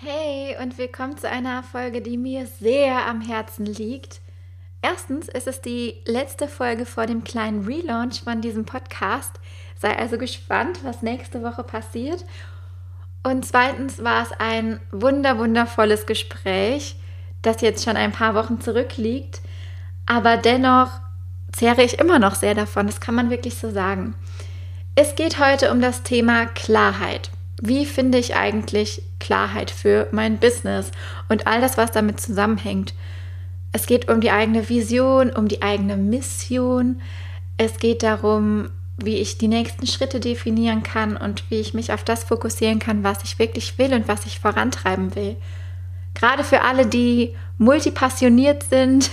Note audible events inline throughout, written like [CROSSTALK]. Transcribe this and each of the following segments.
Hey und willkommen zu einer Folge, die mir sehr am Herzen liegt. Erstens ist es die letzte Folge vor dem kleinen Relaunch von diesem Podcast. Sei also gespannt, was nächste Woche passiert. Und zweitens war es ein wunder wundervolles Gespräch, das jetzt schon ein paar Wochen zurückliegt. Aber dennoch zehre ich immer noch sehr davon. Das kann man wirklich so sagen. Es geht heute um das Thema Klarheit. Wie finde ich eigentlich Klarheit für mein Business und all das, was damit zusammenhängt? Es geht um die eigene Vision, um die eigene Mission. Es geht darum, wie ich die nächsten Schritte definieren kann und wie ich mich auf das fokussieren kann, was ich wirklich will und was ich vorantreiben will. Gerade für alle, die multipassioniert sind,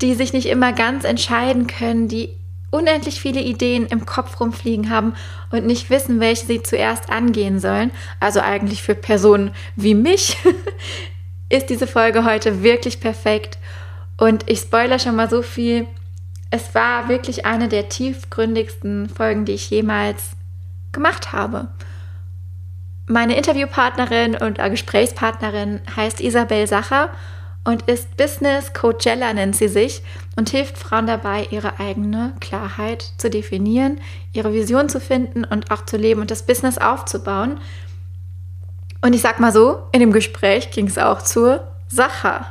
die sich nicht immer ganz entscheiden können, die unendlich viele Ideen im Kopf rumfliegen haben und nicht wissen, welche sie zuerst angehen sollen, also eigentlich für Personen wie mich, [LAUGHS] ist diese Folge heute wirklich perfekt. Und ich spoilere schon mal so viel. Es war wirklich eine der tiefgründigsten Folgen, die ich jemals gemacht habe. Meine Interviewpartnerin und Gesprächspartnerin heißt Isabel Sacher und ist Business Coachella nennt sie sich und hilft Frauen dabei, ihre eigene Klarheit zu definieren, ihre Vision zu finden und auch zu leben und das Business aufzubauen. Und ich sag mal so, in dem Gespräch ging es auch zur Sache.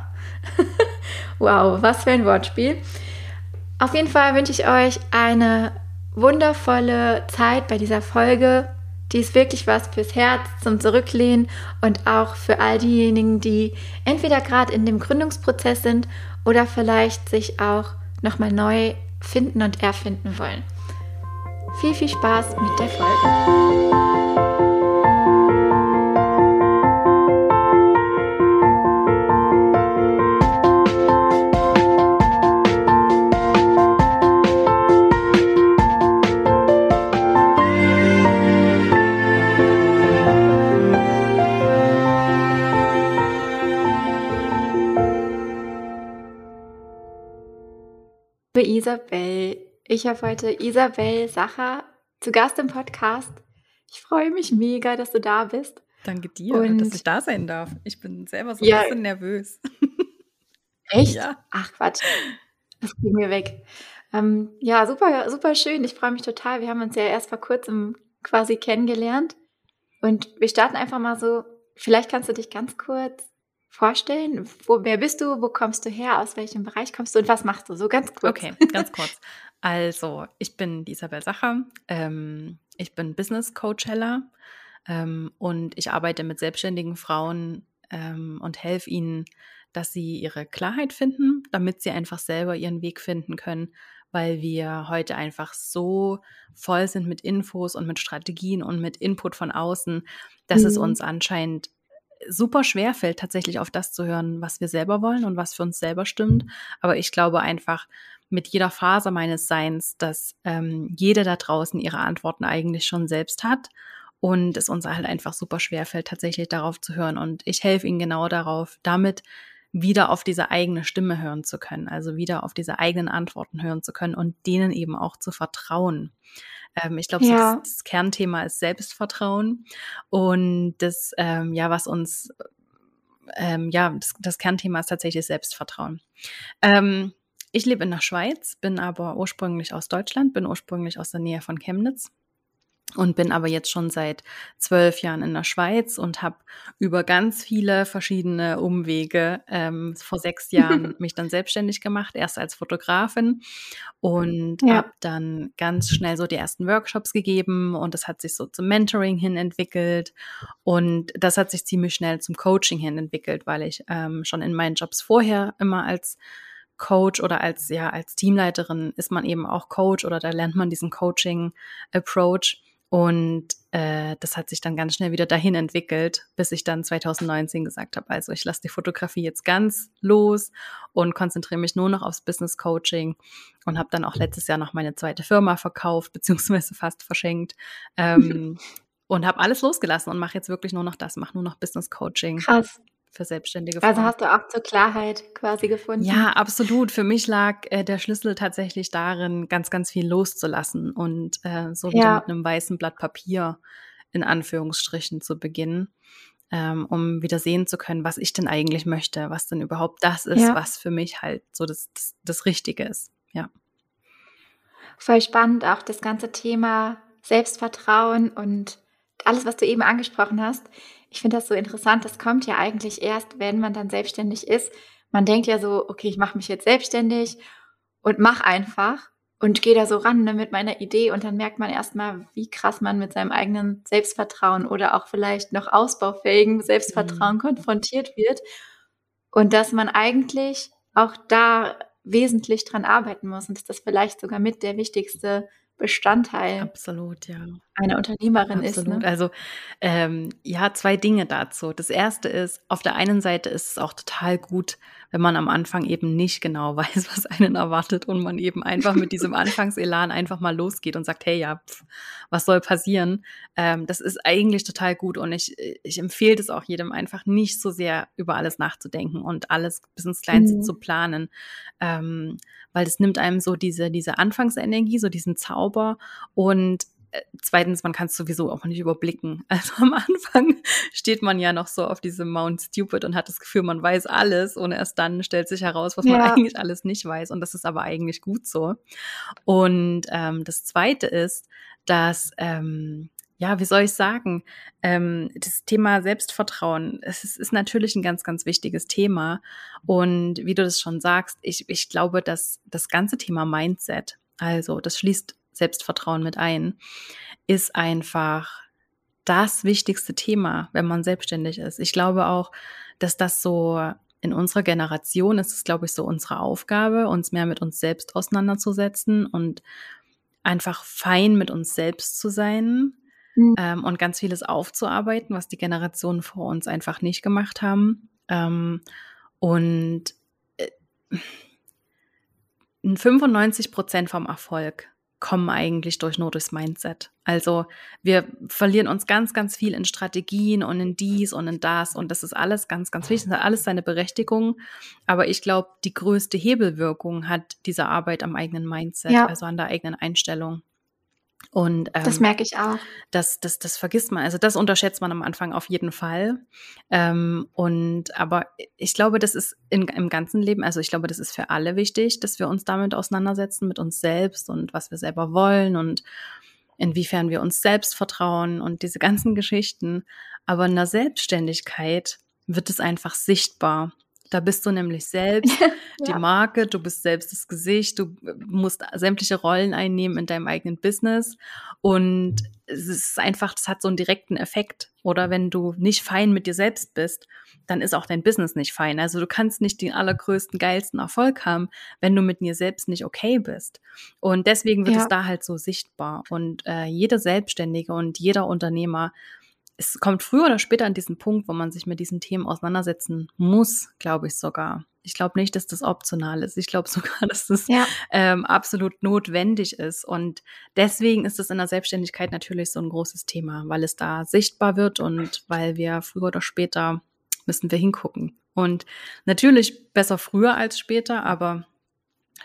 [LAUGHS] wow, was für ein Wortspiel. Auf jeden Fall wünsche ich euch eine wundervolle Zeit bei dieser Folge. Die ist wirklich was fürs Herz zum Zurücklehnen und auch für all diejenigen, die entweder gerade in dem Gründungsprozess sind oder vielleicht sich auch nochmal neu finden und erfinden wollen. Viel, viel Spaß mit der Folge. Liebe Isabel, ich habe heute Isabel Sacher zu Gast im Podcast. Ich freue mich mega, dass du da bist. Danke dir, Und dass ich da sein darf. Ich bin selber so ja, ein bisschen nervös. [LAUGHS] Echt? Ja. Ach Quatsch. Das kriegen wir weg. Ähm, ja, super, super schön. Ich freue mich total. Wir haben uns ja erst vor kurzem quasi kennengelernt. Und wir starten einfach mal so. Vielleicht kannst du dich ganz kurz vorstellen? Wo, wer bist du? Wo kommst du her? Aus welchem Bereich kommst du? Und was machst du? So ganz kurz. Okay, ganz kurz. Also, ich bin Isabel Sacher. Ähm, ich bin Business Coach Heller ähm, und ich arbeite mit selbstständigen Frauen ähm, und helfe ihnen, dass sie ihre Klarheit finden, damit sie einfach selber ihren Weg finden können, weil wir heute einfach so voll sind mit Infos und mit Strategien und mit Input von außen, dass mhm. es uns anscheinend super schwer fällt, tatsächlich auf das zu hören, was wir selber wollen und was für uns selber stimmt. Aber ich glaube einfach mit jeder Phase meines Seins, dass ähm, jeder da draußen ihre Antworten eigentlich schon selbst hat und es uns halt einfach super schwer fällt, tatsächlich darauf zu hören. Und ich helfe ihnen genau darauf, damit wieder auf diese eigene Stimme hören zu können, also wieder auf diese eigenen Antworten hören zu können und denen eben auch zu vertrauen. Ähm, ich glaube, ja. das, das, Kernthema ist Selbstvertrauen und das, ähm, ja, was uns, ähm, ja, das, das, Kernthema ist tatsächlich Selbstvertrauen. Ähm, ich lebe in der Schweiz, bin aber ursprünglich aus Deutschland, bin ursprünglich aus der Nähe von Chemnitz und bin aber jetzt schon seit zwölf Jahren in der Schweiz und habe über ganz viele verschiedene Umwege ähm, vor sechs [LAUGHS] Jahren mich dann selbstständig gemacht, erst als Fotografin und ja. habe dann ganz schnell so die ersten Workshops gegeben und das hat sich so zum Mentoring hin entwickelt und das hat sich ziemlich schnell zum Coaching hin entwickelt, weil ich ähm, schon in meinen Jobs vorher immer als Coach oder als ja als Teamleiterin ist man eben auch Coach oder da lernt man diesen Coaching Approach und äh, das hat sich dann ganz schnell wieder dahin entwickelt, bis ich dann 2019 gesagt habe, also ich lasse die Fotografie jetzt ganz los und konzentriere mich nur noch aufs Business Coaching und habe dann auch letztes Jahr noch meine zweite Firma verkauft, beziehungsweise fast verschenkt. Ähm, [LAUGHS] und habe alles losgelassen und mache jetzt wirklich nur noch das, mache nur noch Business Coaching. Krass für selbstständige also Frauen. Also hast du auch zur Klarheit quasi gefunden? Ja, absolut. Für mich lag äh, der Schlüssel tatsächlich darin, ganz, ganz viel loszulassen und äh, so wieder ja. mit einem weißen Blatt Papier in Anführungsstrichen zu beginnen. ähm, um wieder sehen zu können, was ich denn eigentlich möchte, was denn überhaupt das ist, ja. was für mich halt so das, das, das Richtige ist. Ja. Voll spannend auch das ganze Thema Selbstvertrauen und alles, was du eben angesprochen hast. Ich finde das so interessant. Das kommt ja eigentlich erst, wenn man dann selbstständig ist. Man denkt ja so, okay, ich mache mich jetzt selbstständig und mach einfach und gehe da so ran ne, mit meiner Idee und dann merkt man erstmal, wie krass man mit seinem eigenen Selbstvertrauen oder auch vielleicht noch ausbaufähigen Selbstvertrauen mhm. konfrontiert wird und dass man eigentlich auch da wesentlich dran arbeiten muss und dass das vielleicht sogar mit der wichtigste Bestandteil Absolut, ja. einer Unternehmerin ist. Absolut. Ne? Also ähm, ja, zwei Dinge dazu. Das erste ist, auf der einen Seite ist es auch total gut, wenn man am Anfang eben nicht genau [LAUGHS] weiß, was einen erwartet und man eben einfach mit diesem [LAUGHS] Anfangselan einfach mal losgeht und sagt, hey ja, pf, was soll passieren? Ähm, das ist eigentlich total gut und ich, ich empfehle das auch jedem einfach nicht so sehr über alles nachzudenken und alles bis ins Kleinste mhm. zu planen, ähm, weil das nimmt einem so diese, diese Anfangsenergie, so diesen Zauber und äh, zweitens, man kann es sowieso auch nicht überblicken. [LAUGHS] Also am Anfang steht man ja noch so auf diesem Mount Stupid und hat das Gefühl, man weiß alles und erst dann stellt sich heraus, was ja. man eigentlich alles nicht weiß. Und das ist aber eigentlich gut so. Und ähm, das Zweite ist, dass ähm, ja, wie soll ich sagen, ähm, das Thema Selbstvertrauen, es ist, ist, natürlich ein ganz, ganz wichtiges Thema. Und wie du das schon sagst, ich, ich glaube, dass das ganze Thema Mindset, also das schließt Selbstvertrauen mit ein, ist einfach das wichtigste Thema, wenn man selbstständig ist. Ich glaube auch, dass das so in unserer Generation ist es, glaube ich, so unsere Aufgabe, uns mehr mit uns selbst auseinanderzusetzen und einfach fein mit uns selbst zu sein mhm. ähm, und ganz vieles aufzuarbeiten, was die Generationen vor uns einfach nicht gemacht haben. Ähm, und äh, 95 Prozent vom Erfolg kommen eigentlich durch nur durchs Mindset. Also wir verlieren uns ganz, ganz viel in Strategien und in dies und in das und das ist alles ganz, ganz wichtig, das hat alles seine Berechtigung. Aber ich glaube, die größte Hebelwirkung hat diese Arbeit am eigenen Mindset, ja. also an der eigenen Einstellung. Und ähm, das merke ich auch. Das, das, das vergisst man. Also das unterschätzt man am Anfang auf jeden Fall. Ähm, und aber ich glaube, das ist in, im ganzen Leben, also ich glaube, das ist für alle wichtig, dass wir uns damit auseinandersetzen, mit uns selbst und was wir selber wollen und inwiefern wir uns selbst vertrauen und diese ganzen Geschichten. Aber in der Selbstständigkeit wird es einfach sichtbar. Da bist du nämlich [LAUGHS] selbst ja. die Marke, du bist selbst das Gesicht, du musst sämtliche Rollen einnehmen in deinem eigenen Business und es ist einfach, das hat so einen direkten Effekt. Oder wenn du nicht fein mit dir selbst bist, dann ist auch dein Business nicht fein. Also du kannst nicht den allergrößten, geilsten Erfolg haben, wenn du mit dir selbst nicht okay bist. Und deswegen wird ja. es da halt so sichtbar. Und äh, jeder Selbstständige und jeder Unternehmer es kommt früher oder später an diesen Punkt, wo man sich mit diesen Themen auseinandersetzen muss, glaube ich sogar. Ich glaube nicht, dass das optional ist. Ich glaube [LAUGHS] sogar, dass das ja. ähm, absolut notwendig ist. Und deswegen ist es in der Selbstständigkeit natürlich so ein großes Thema, weil es da sichtbar wird und weil wir früher oder später müssen wir hingucken. Und natürlich besser früher als später, aber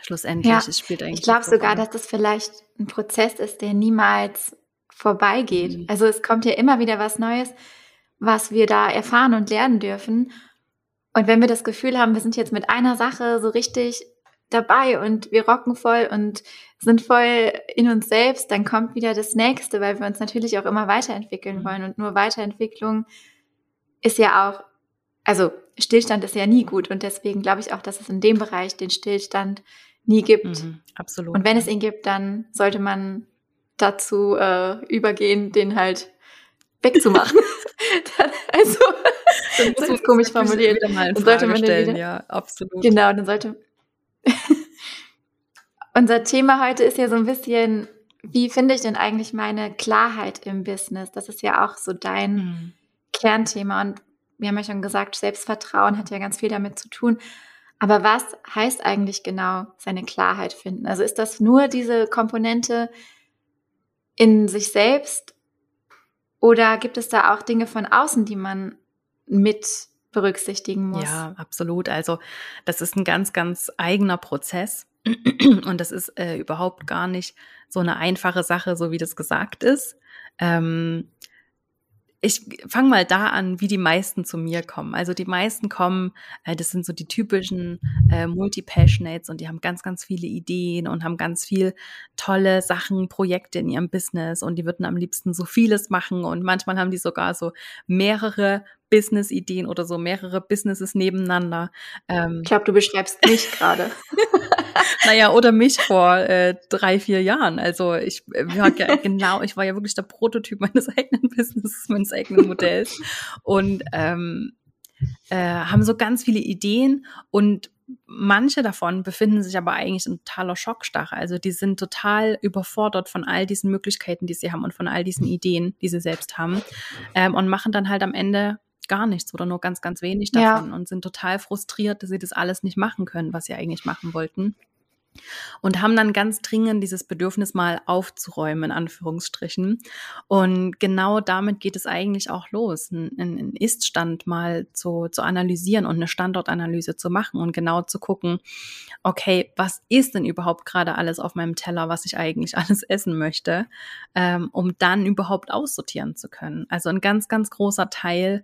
schlussendlich ja, es spielt eigentlich. Ich glaube sogar, dass das vielleicht ein Prozess ist, der niemals vorbeigeht. Mhm. Also es kommt ja immer wieder was Neues, was wir da erfahren und lernen dürfen. Und wenn wir das Gefühl haben, wir sind jetzt mit einer Sache so richtig dabei und wir rocken voll und sind voll in uns selbst, dann kommt wieder das nächste, weil wir uns natürlich auch immer weiterentwickeln mhm. wollen. Und nur Weiterentwicklung ist ja auch, also Stillstand ist ja nie gut. Und deswegen glaube ich auch, dass es in dem Bereich den Stillstand nie gibt. Mhm, absolut. Und wenn es ihn gibt, dann sollte man dazu äh, übergehen, den halt wegzumachen. [LAUGHS] [LAUGHS] also, das ist komisch formuliert. Dann sollte man stellen, wieder, ja, absolut. Genau, dann sollte. [LAUGHS] Unser Thema heute ist ja so ein bisschen, wie finde ich denn eigentlich meine Klarheit im Business? Das ist ja auch so dein mhm. Kernthema. Und wir haben ja schon gesagt, Selbstvertrauen hat ja ganz viel damit zu tun. Aber was heißt eigentlich genau seine Klarheit finden? Also ist das nur diese Komponente, in sich selbst? Oder gibt es da auch Dinge von außen, die man mit berücksichtigen muss? Ja, absolut. Also das ist ein ganz, ganz eigener Prozess. [CLEARS THROAT] Und das ist äh, überhaupt gar nicht so eine einfache Sache, so wie das gesagt ist. Ähm, ich fange mal da an, wie die meisten zu mir kommen. Also die meisten kommen, äh, das sind so die typischen äh, Multi-Passionates und die haben ganz, ganz viele Ideen und haben ganz viel tolle Sachen, Projekte in ihrem Business und die würden am liebsten so vieles machen und manchmal haben die sogar so mehrere Business-Ideen oder so mehrere Businesses nebeneinander. Ähm, ich glaube, du beschreibst mich gerade. [LAUGHS] naja, oder mich vor äh, drei, vier Jahren. Also ich äh, war ja [LAUGHS] genau, ich war ja wirklich der Prototyp meines [LAUGHS] eigenen Businesses, meines eigenen Modells. Und ähm, äh, haben so ganz viele Ideen und manche davon befinden sich aber eigentlich in totaler Schockstarre. Also die sind total überfordert von all diesen Möglichkeiten, die sie haben und von all diesen Ideen, die sie selbst haben ähm, und machen dann halt am Ende gar nichts oder nur ganz, ganz wenig davon ja. und sind total frustriert, dass sie das alles nicht machen können, was sie eigentlich machen wollten. Und haben dann ganz dringend dieses Bedürfnis mal aufzuräumen, in Anführungsstrichen. Und genau damit geht es eigentlich auch los, einen Ist-Stand mal zu, zu analysieren und eine Standortanalyse zu machen und genau zu gucken, okay, was ist denn überhaupt gerade alles auf meinem Teller, was ich eigentlich [LAUGHS] alles essen möchte, ähm, um dann überhaupt aussortieren zu können. Also ein ganz, ganz großer Teil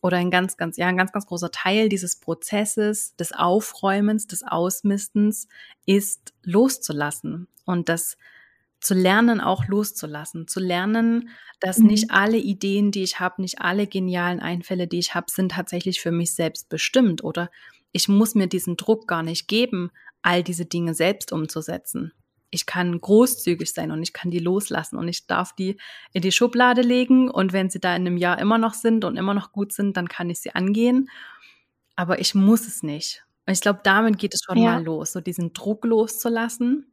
oder ein ganz, ganz, ja, ein ganz, ganz großer Teil dieses Prozesses des Aufräumens, des Ausmistens ist loszulassen und das zu lernen, auch loszulassen, zu lernen, dass mhm. nicht alle Ideen, die ich habe, nicht alle genialen Einfälle, die ich habe, sind tatsächlich für mich selbst bestimmt oder ich muss mir diesen Druck gar nicht geben, all diese Dinge selbst umzusetzen ich kann großzügig sein und ich kann die loslassen und ich darf die in die Schublade legen und wenn sie da in einem Jahr immer noch sind und immer noch gut sind, dann kann ich sie angehen. Aber ich muss es nicht. Und ich glaube, damit geht es schon ja. mal los, so diesen Druck loszulassen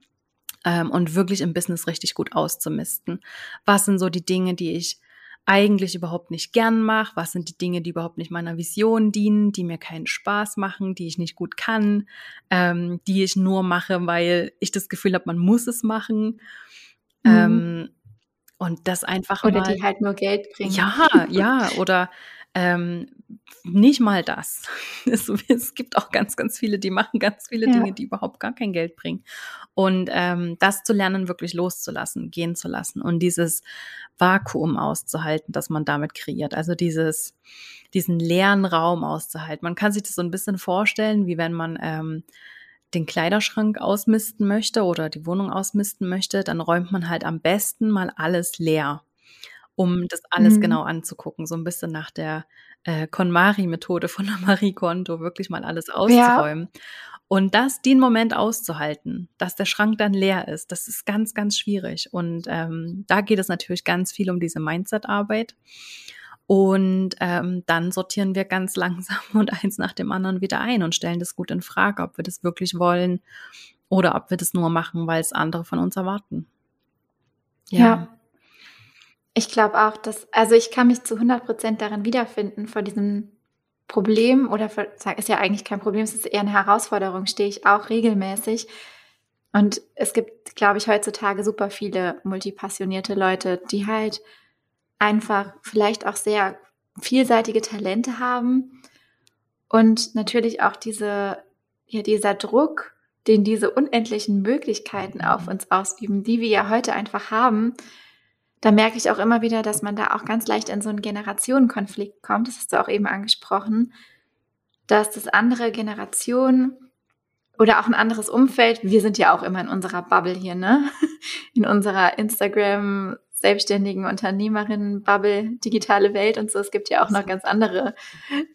ähm, und wirklich im Business richtig gut auszumisten. Was sind so die Dinge, die ich eigentlich überhaupt nicht gern mache, was sind die Dinge, die überhaupt nicht meiner Vision dienen, die mir keinen Spaß machen, die ich nicht gut kann, ähm, die ich nur mache, weil ich das Gefühl habe, man muss es machen. Mhm. Ähm, und das einfach oder mal, die halt nur Geld bringen. Ja, ja, [LAUGHS] oder ähm, nicht mal das. [LAUGHS] Es, es, gibt auch ganz, ganz viele, die machen ganz viele ja. Dinge, die überhaupt gar kein Geld bringen. Und ähm, das zu lernen, wirklich loszulassen, gehen zu lassen und dieses Vakuum auszuhalten, das man damit kreiert. Also dieses, diesen leeren Raum auszuhalten. Man kann sich das so ein bisschen vorstellen, wie wenn man ähm, den Kleiderschrank ausmisten möchte oder die Wohnung ausmisten möchte, dann räumt man halt am besten mal alles leer um das alles mhm. genau anzugucken. So ein bisschen nach der äh, KonMari-Methode von der Marie Kondo, wirklich mal alles auszuräumen. Ja. Und das, den Moment auszuhalten, dass der Schrank dann leer ist, das ist ganz, ganz schwierig. Und ähm, da geht es natürlich ganz viel um diese Mindset-Arbeit. Und ähm, dann sortieren wir ganz [LAUGHS] langsam und eins nach dem anderen wieder ein und stellen das gut in Frage, ob wir das wirklich wollen oder ob wir das nur machen, weil es andere von uns erwarten. Ja. ja. Ich glaube auch, dass, also ich kann mich zu 100 Prozent darin wiederfinden, vor diesem Problem oder für, ist ja eigentlich kein Problem, es ist eher eine Herausforderung, stehe ich auch regelmäßig. Und es gibt, glaube ich, heutzutage super viele multipassionierte Leute, die halt einfach vielleicht auch sehr vielseitige Talente haben und natürlich auch diese, ja, dieser Druck, den diese unendlichen Möglichkeiten auf uns ausüben, die wir ja heute einfach haben, da merke ich auch immer wieder, dass man da auch ganz leicht in so einen Generationenkonflikt kommt. Das hast du auch eben angesprochen, dass das andere Generation oder auch ein anderes Umfeld, wir sind ja auch immer in unserer Bubble hier, ne? In unserer Instagram selbstständigen Unternehmerinnen Bubble, digitale Welt und so. Es gibt ja auch noch ganz andere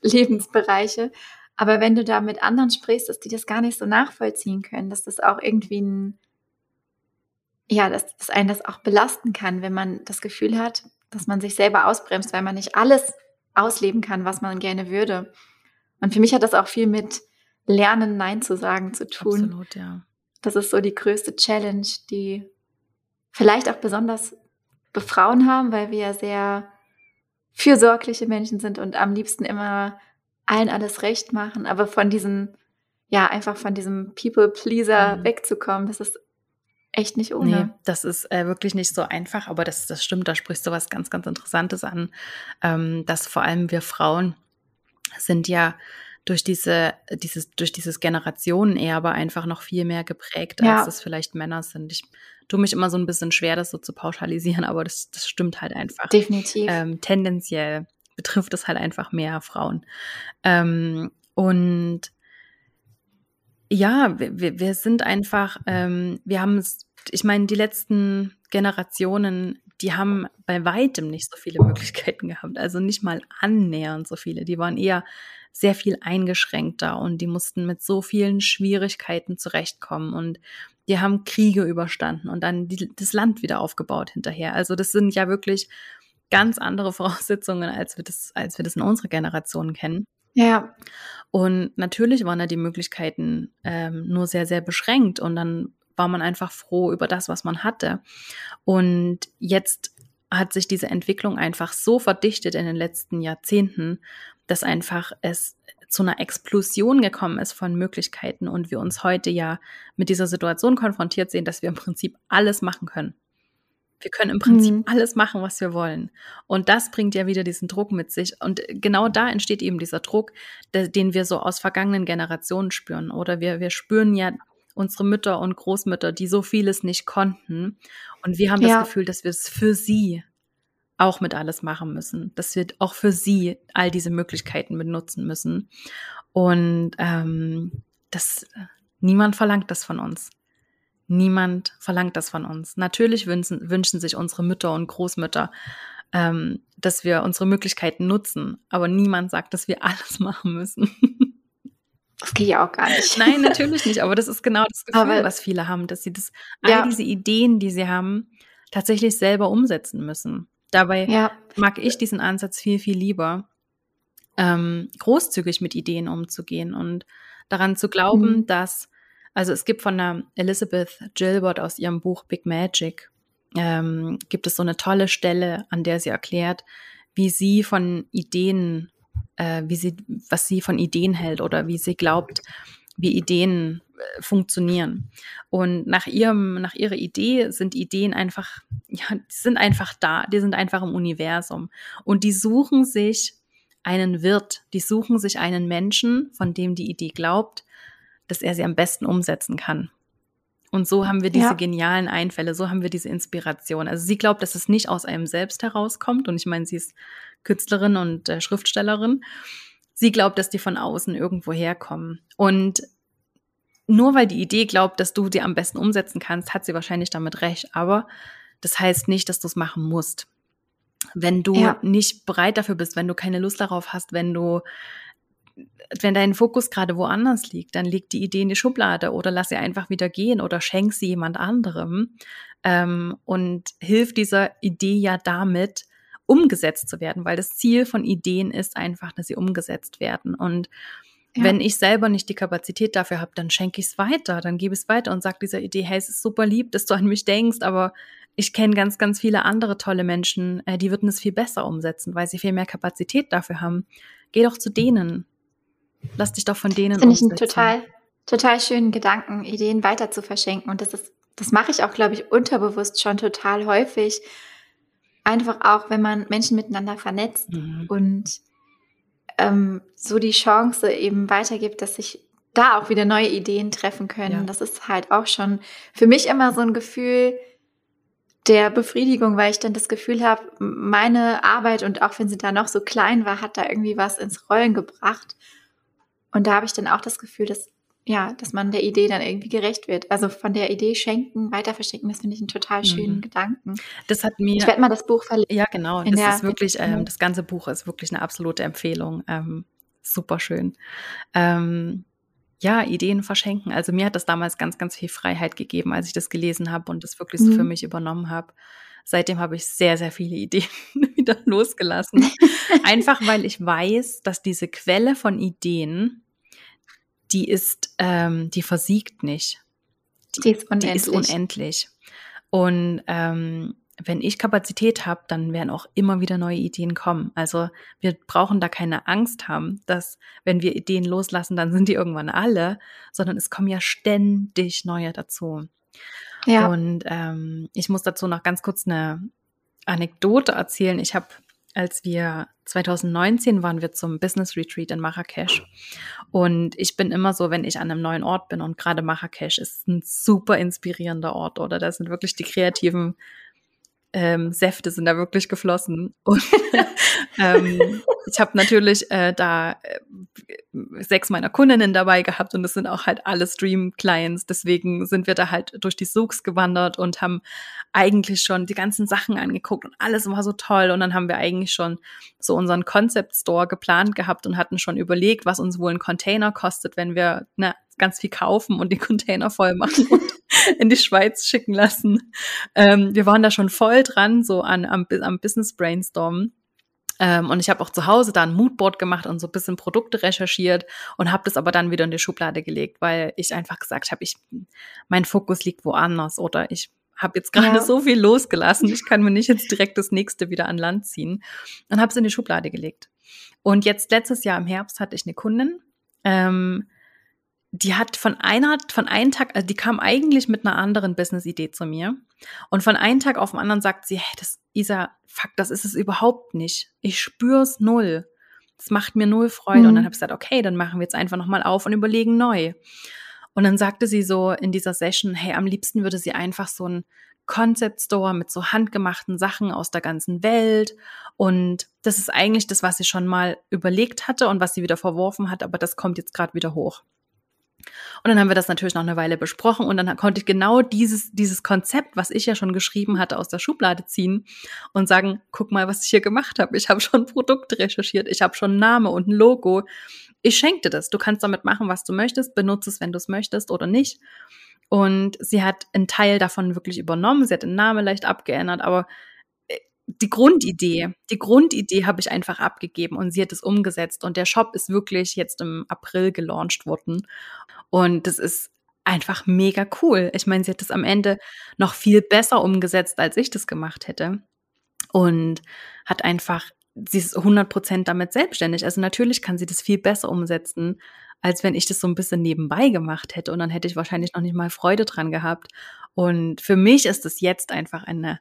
Lebensbereiche. Aber wenn du da mit anderen sprichst, dass die das gar nicht so nachvollziehen können, dass das auch irgendwie ein ja, dass, dass einen das auch belasten kann, wenn man das Gefühl hat, dass man sich selber ausbremst, weil man nicht alles ausleben kann, was man gerne würde. Und für mich hat das auch viel mit Lernen, Nein zu sagen zu tun. Absolut, ja. Das ist so die größte Challenge, die vielleicht auch besonders Frauen haben, weil wir ja sehr fürsorgliche Menschen sind und am liebsten immer allen alles recht machen, aber von diesem, ja, einfach von diesem People-Pleaser mhm. wegzukommen, das ist echt nicht ohne. Nee, das ist äh, wirklich nicht so einfach, aber das, das stimmt, da sprichst du was ganz, ganz Interessantes an, ähm, dass vor allem wir Frauen sind ja durch diese, dieses, durch dieses Generationenerbe einfach noch viel mehr geprägt, ja. als es vielleicht Männer sind. Ich tue mich immer so ein bisschen schwer, das so zu pauschalisieren, aber das, das stimmt halt einfach. Definitiv. Ähm, tendenziell betrifft es halt einfach mehr Frauen. Ähm, und ja, wir, wir sind einfach, ähm, wir haben es, ich meine, die letzten Generationen, die haben bei weitem nicht so viele Möglichkeiten gehabt, also nicht mal annähernd so viele. Die waren eher sehr viel eingeschränkter und die mussten mit so vielen Schwierigkeiten zurechtkommen und die haben Kriege überstanden und dann die, das Land wieder aufgebaut hinterher. Also das sind ja wirklich ganz andere [LAUGHS] Voraussetzungen, als wir das, als wir das in unserer Generation kennen. Ja. Und natürlich waren da die Möglichkeiten ähm, nur sehr, sehr beschränkt und dann war man einfach froh über das, was man hatte. Und jetzt hat sich diese Entwicklung einfach so verdichtet in den letzten Jahrzehnten, dass einfach es zu einer Explosion gekommen ist von Möglichkeiten und wir uns heute ja mit dieser Situation konfrontiert sehen, dass wir im Prinzip alles machen können. Wir können im Prinzip mhm. alles machen, was wir wollen. Und das bringt ja wieder diesen Druck mit sich. Und genau da entsteht eben dieser Druck, den wir so aus vergangenen Generationen spüren. Oder wir, wir spüren ja unsere Mütter und Großmütter, die so vieles nicht konnten. Und wir haben das ja. Gefühl, dass wir es für sie auch mit alles machen müssen, dass wir auch für sie all diese Möglichkeiten benutzen müssen. Und ähm, das niemand verlangt das von uns. Niemand verlangt das von uns. Natürlich wünschen, wünschen sich unsere Mütter und Großmütter, ähm, dass wir unsere Möglichkeiten nutzen, aber niemand sagt, dass wir [LAUGHS] alles machen müssen. Das geht ja auch gar nicht. Nein, [LAUGHS] natürlich nicht, aber das ist genau das Gefühl, aber, was viele haben, dass sie das, all diese Ideen, die sie haben, tatsächlich selber umsetzen müssen. Dabei ja. mag ich diesen Ansatz viel, viel lieber, ähm, großzügig mit Ideen umzugehen und daran zu glauben, mhm. dass also es gibt von der Elizabeth Gilbert aus ihrem Buch Big Magic, ähm, gibt es so eine tolle Stelle, an der sie erklärt, wie sie von Ideen, äh, wie sie, was sie von Ideen hält oder wie sie glaubt, wie Ideen äh, funktionieren. Und nach ihrem, nach ihrer Idee sind Ideen einfach, [LAUGHS] ja, die sind einfach da, die sind einfach im Universum. Und die suchen sich einen Wirt, die suchen sich einen Menschen, von dem die Idee glaubt, dass er sie am besten umsetzen kann. Und so haben wir diese ja. genialen Einfälle, so haben wir diese Inspiration. Also sie glaubt, dass es nicht aus einem selbst herauskommt. Und ich meine, sie ist Künstlerin und äh, Schriftstellerin. Sie glaubt, dass die von außen irgendwo herkommen. Und nur weil die Idee glaubt, dass du die am besten umsetzen kannst, hat sie wahrscheinlich damit recht. Aber das heißt nicht, dass du es machen musst. Wenn du ja. nicht bereit dafür bist, wenn du keine Lust darauf hast, wenn du wenn dein Fokus gerade woanders liegt, dann leg die Idee in die Schublade oder lass sie einfach wieder gehen oder schenk sie jemand anderem ähm, und hilf dieser Idee ja damit, umgesetzt zu werden, weil das Ziel von Ideen ist einfach, dass sie umgesetzt werden. Und ja. wenn ich selber nicht die Kapazität dafür habe, dann schenke ich es weiter, dann gebe ich es weiter und sage dieser Idee, hey, es ist super lieb, dass du an mich denkst, aber ich kenne ganz, ganz viele andere tolle Menschen, äh, die würden es viel besser umsetzen, weil sie viel mehr Kapazität dafür haben. Geh doch zu denen, Lass dich doch von denen Finde ich einen total, total schönen Gedanken, Ideen weiter zu verschenken. Und das ist, das mache ich auch, glaube ich, unterbewusst schon total häufig. Einfach auch, wenn man Menschen miteinander vernetzt mhm. und ähm, so die Chance eben weitergibt, dass sich da auch wieder neue Ideen treffen können. Ja. Das ist halt auch schon für mich immer so ein Gefühl der Befriedigung, weil ich dann das Gefühl habe, meine Arbeit und auch wenn sie da noch so klein war, hat da irgendwie was ins Rollen gebracht. Und da habe ich dann auch das Gefühl, dass ja, dass man der Idee dann irgendwie gerecht wird. Also von der Idee schenken, weiter verschenken, das finde ich einen total schönen mhm. Gedanken. Das hat mir. Ich werde mal das Buch verlinken. Ja, genau. Das ist wirklich, ähm, das ganze Buch ist wirklich eine absolute Empfehlung. Ähm, super schön. Ähm, ja, Ideen verschenken. Also mir hat das damals ganz, ganz viel Freiheit gegeben, als ich das gelesen habe und das wirklich so für mhm. mich übernommen habe. Seitdem habe ich sehr, sehr viele Ideen [LAUGHS] wieder losgelassen. Einfach weil ich weiß, dass diese Quelle von Ideen, die ist, ähm, die versiegt nicht. Die, die, ist, unendlich. die ist unendlich. Und ähm, wenn ich Kapazität habe, dann werden auch immer wieder neue Ideen kommen. Also wir brauchen da keine Angst haben, dass wenn wir Ideen loslassen, dann sind die irgendwann alle, sondern es kommen ja ständig neue dazu. Ja. Und ähm, ich muss dazu noch ganz kurz eine Anekdote erzählen. Ich habe, als wir 2019 waren wir zum Business Retreat in Marrakesch. Und ich bin immer so, wenn ich an einem neuen Ort bin und gerade Marrakesch ist ein super inspirierender Ort, oder? Da sind wirklich die kreativen ähm, Säfte sind da wirklich geflossen. Und [LAUGHS] ähm, ich habe natürlich äh, da äh, sechs meiner Kundinnen dabei gehabt und es sind auch halt alle Stream-Clients. Deswegen sind wir da halt durch die Souks gewandert und haben eigentlich schon die ganzen Sachen angeguckt und alles war so toll. Und dann haben wir eigentlich schon so unseren Concept Store geplant gehabt und hatten schon überlegt, was uns wohl ein Container kostet, wenn wir ne, ganz viel kaufen und die Container voll machen und [LAUGHS] in die Schweiz schicken lassen. Ähm, wir waren da schon voll dran, so an, am, am Business Brainstorm. Ähm, und ich habe auch zu Hause da ein Moodboard gemacht und so ein bisschen Produkte recherchiert und habe das aber dann wieder in die Schublade gelegt, weil ich einfach gesagt habe, ich mein Fokus liegt woanders oder ich habe jetzt gerade ja. so viel losgelassen, ich kann mir nicht jetzt direkt das nächste wieder an Land ziehen und habe es in die Schublade gelegt. Und jetzt letztes Jahr im Herbst hatte ich eine Kundin, ähm, die hat von einer, von einem Tag, also die kam eigentlich mit einer anderen Business-Idee zu mir. Und von einem Tag auf den anderen sagt sie, hey, das, Isa, fuck, das ist es überhaupt nicht. Ich spür's null. Das macht mir null Freude. Mhm. Und dann habe ich gesagt, okay, dann machen wir jetzt einfach nochmal auf und überlegen neu. Und dann sagte sie so in dieser Session, hey, am liebsten würde sie einfach so ein Concept Store mit so handgemachten Sachen aus der ganzen Welt. Und das ist eigentlich das, was sie schon mal überlegt hatte und was sie wieder verworfen hat, aber das kommt jetzt gerade wieder hoch. Und dann haben wir das natürlich noch eine Weile besprochen und dann konnte ich genau dieses, dieses Konzept, was ich ja schon geschrieben hatte, aus der Schublade ziehen und sagen, guck mal, was ich hier gemacht habe. Ich habe schon [LAUGHS] Produkte recherchiert, ich habe schon einen Name und ein Logo. Ich schenke dir das. Du kannst damit machen, was du möchtest, benutze es, wenn du es möchtest oder nicht. Und sie hat einen Teil davon wirklich übernommen. Sie hat den Namen leicht abgeändert, aber die Grundidee, die Grundidee habe ich einfach abgegeben und sie hat es umgesetzt und der Shop ist wirklich jetzt im April gelauncht worden und das ist einfach mega cool. Ich meine, sie hat das am Ende noch viel besser umgesetzt, als ich das gemacht hätte. Und hat einfach, sie ist 100 Prozent damit selbstständig. Also natürlich kann sie das viel besser umsetzen, als wenn ich das so ein bisschen nebenbei gemacht hätte. Und dann hätte ich wahrscheinlich noch nicht mal Freude dran gehabt. Und für mich ist es jetzt einfach eine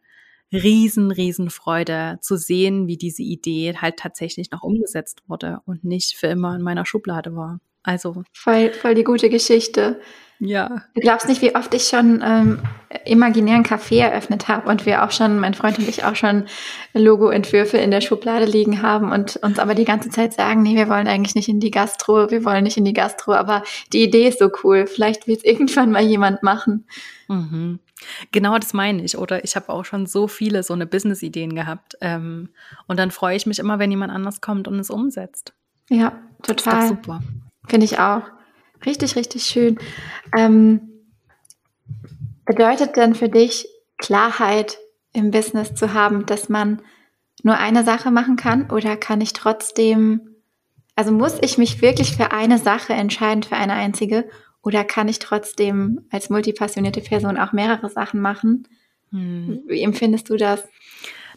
riesen, riesen Freude zu sehen, wie diese Idee halt tatsächlich noch umgesetzt wurde und nicht für immer in meiner Schublade war. Also. Voll, voll die gute Geschichte. Ja. Du glaubst nicht, wie oft ich schon ähm, imaginären Café eröffnet habe und wir auch schon, mein Freund und ich auch schon Logo-Entwürfe in der Schublade liegen haben und uns aber die ganze Zeit sagen, nee, wir wollen eigentlich nicht in die Gastro, wir wollen nicht in die Gastro, aber die Idee ist so cool. Vielleicht wird es irgendwann mal jemand machen. Mhm. Genau das meine ich. Oder ich habe auch schon so viele so eine Business-Ideen gehabt. Ähm, und dann freue ich mich immer, wenn jemand anders kommt und es umsetzt. Ja, total. Super. Finde ich auch. Richtig, richtig schön. Ähm, bedeutet denn für dich Klarheit im Business zu haben, dass man nur eine Sache machen kann oder kann ich trotzdem, also muss ich mich wirklich für eine Sache entscheiden, für eine einzige oder kann ich trotzdem als multipassionierte Person auch mehrere Sachen machen? Hm. Wie empfindest du das?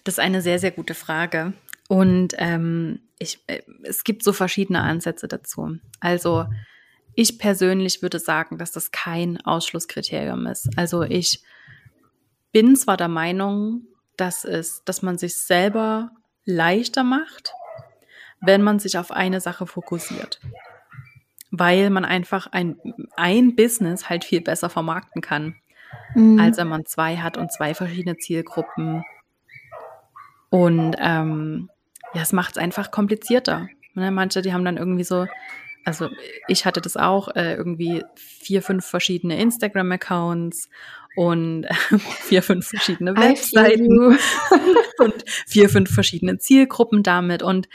Das ist eine sehr, sehr gute Frage. Und ähm, ich, äh, es gibt so verschiedene Ansätze dazu. Also ich persönlich würde sagen, dass das kein Ausschlusskriterium ist. Also ich bin zwar der Meinung, dass es, dass man sich selber leichter macht, wenn man sich auf eine Sache fokussiert. Weil man einfach ein, ein Business halt viel besser vermarkten kann, mhm. als wenn man zwei hat und zwei verschiedene Zielgruppen. Und ähm, ja, es macht es einfach komplizierter. Ne? Manche, die haben dann irgendwie so, also ich hatte das auch, äh, irgendwie vier, fünf verschiedene Instagram-Accounts und äh, [LAUGHS] vier, fünf verschiedene Webseiten [LAUGHS] und vier, fünf verschiedene Zielgruppen damit. Und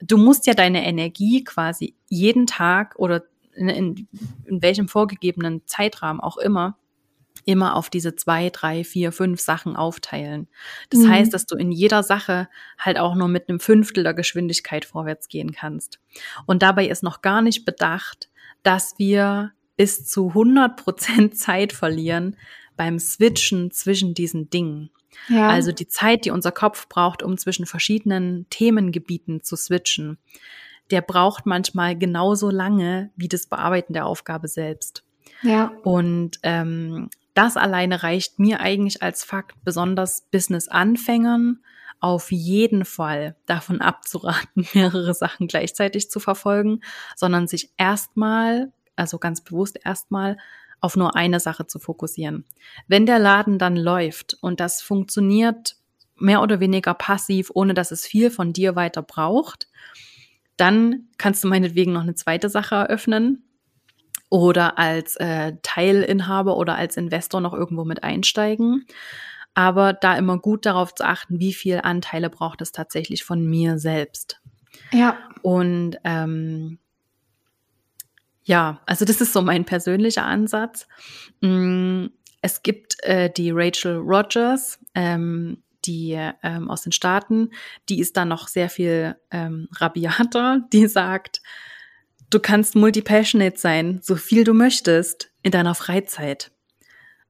du musst ja deine Energie quasi jeden Tag oder in, in, in welchem vorgegebenen Zeitrahmen auch immer immer auf diese zwei, drei, vier, fünf Sachen aufteilen. Das mhm. heißt, dass du in jeder Sache halt auch nur mit einem Fünftel der Geschwindigkeit vorwärts gehen kannst. Und dabei ist noch gar nicht bedacht, dass wir bis zu 100 Prozent [LAUGHS] Zeit verlieren beim Switchen zwischen diesen Dingen. Ja. Also die Zeit, die unser Kopf braucht, um zwischen verschiedenen Themengebieten zu switchen, der braucht manchmal genauso lange wie das Bearbeiten der Aufgabe selbst. Ja. Und ähm, das alleine reicht mir eigentlich als Fakt, besonders Business-Anfängern auf jeden Fall davon [LAUGHS] abzuraten, mehrere Sachen gleichzeitig zu verfolgen, sondern sich erstmal, also ganz bewusst erstmal auf nur eine Sache zu fokussieren. Wenn der Laden dann läuft und das funktioniert mehr oder weniger passiv, ohne dass es viel von dir weiter braucht, dann kannst du meinetwegen noch eine zweite Sache eröffnen oder als äh, Teilinhaber oder als Investor noch irgendwo mit einsteigen. Aber da immer gut darauf zu achten, wie viel Anteile braucht es tatsächlich von mir selbst. Ja. Und ähm, ja, also das ist so mein persönlicher Ansatz. Mm, es gibt äh, die Rachel Rogers, ähm, die ähm, aus den Staaten, die ist da noch sehr viel ähm, rabiater. [LAUGHS] Die sagt, Du kannst multipassionate sein, so viel du möchtest, in deiner Freizeit.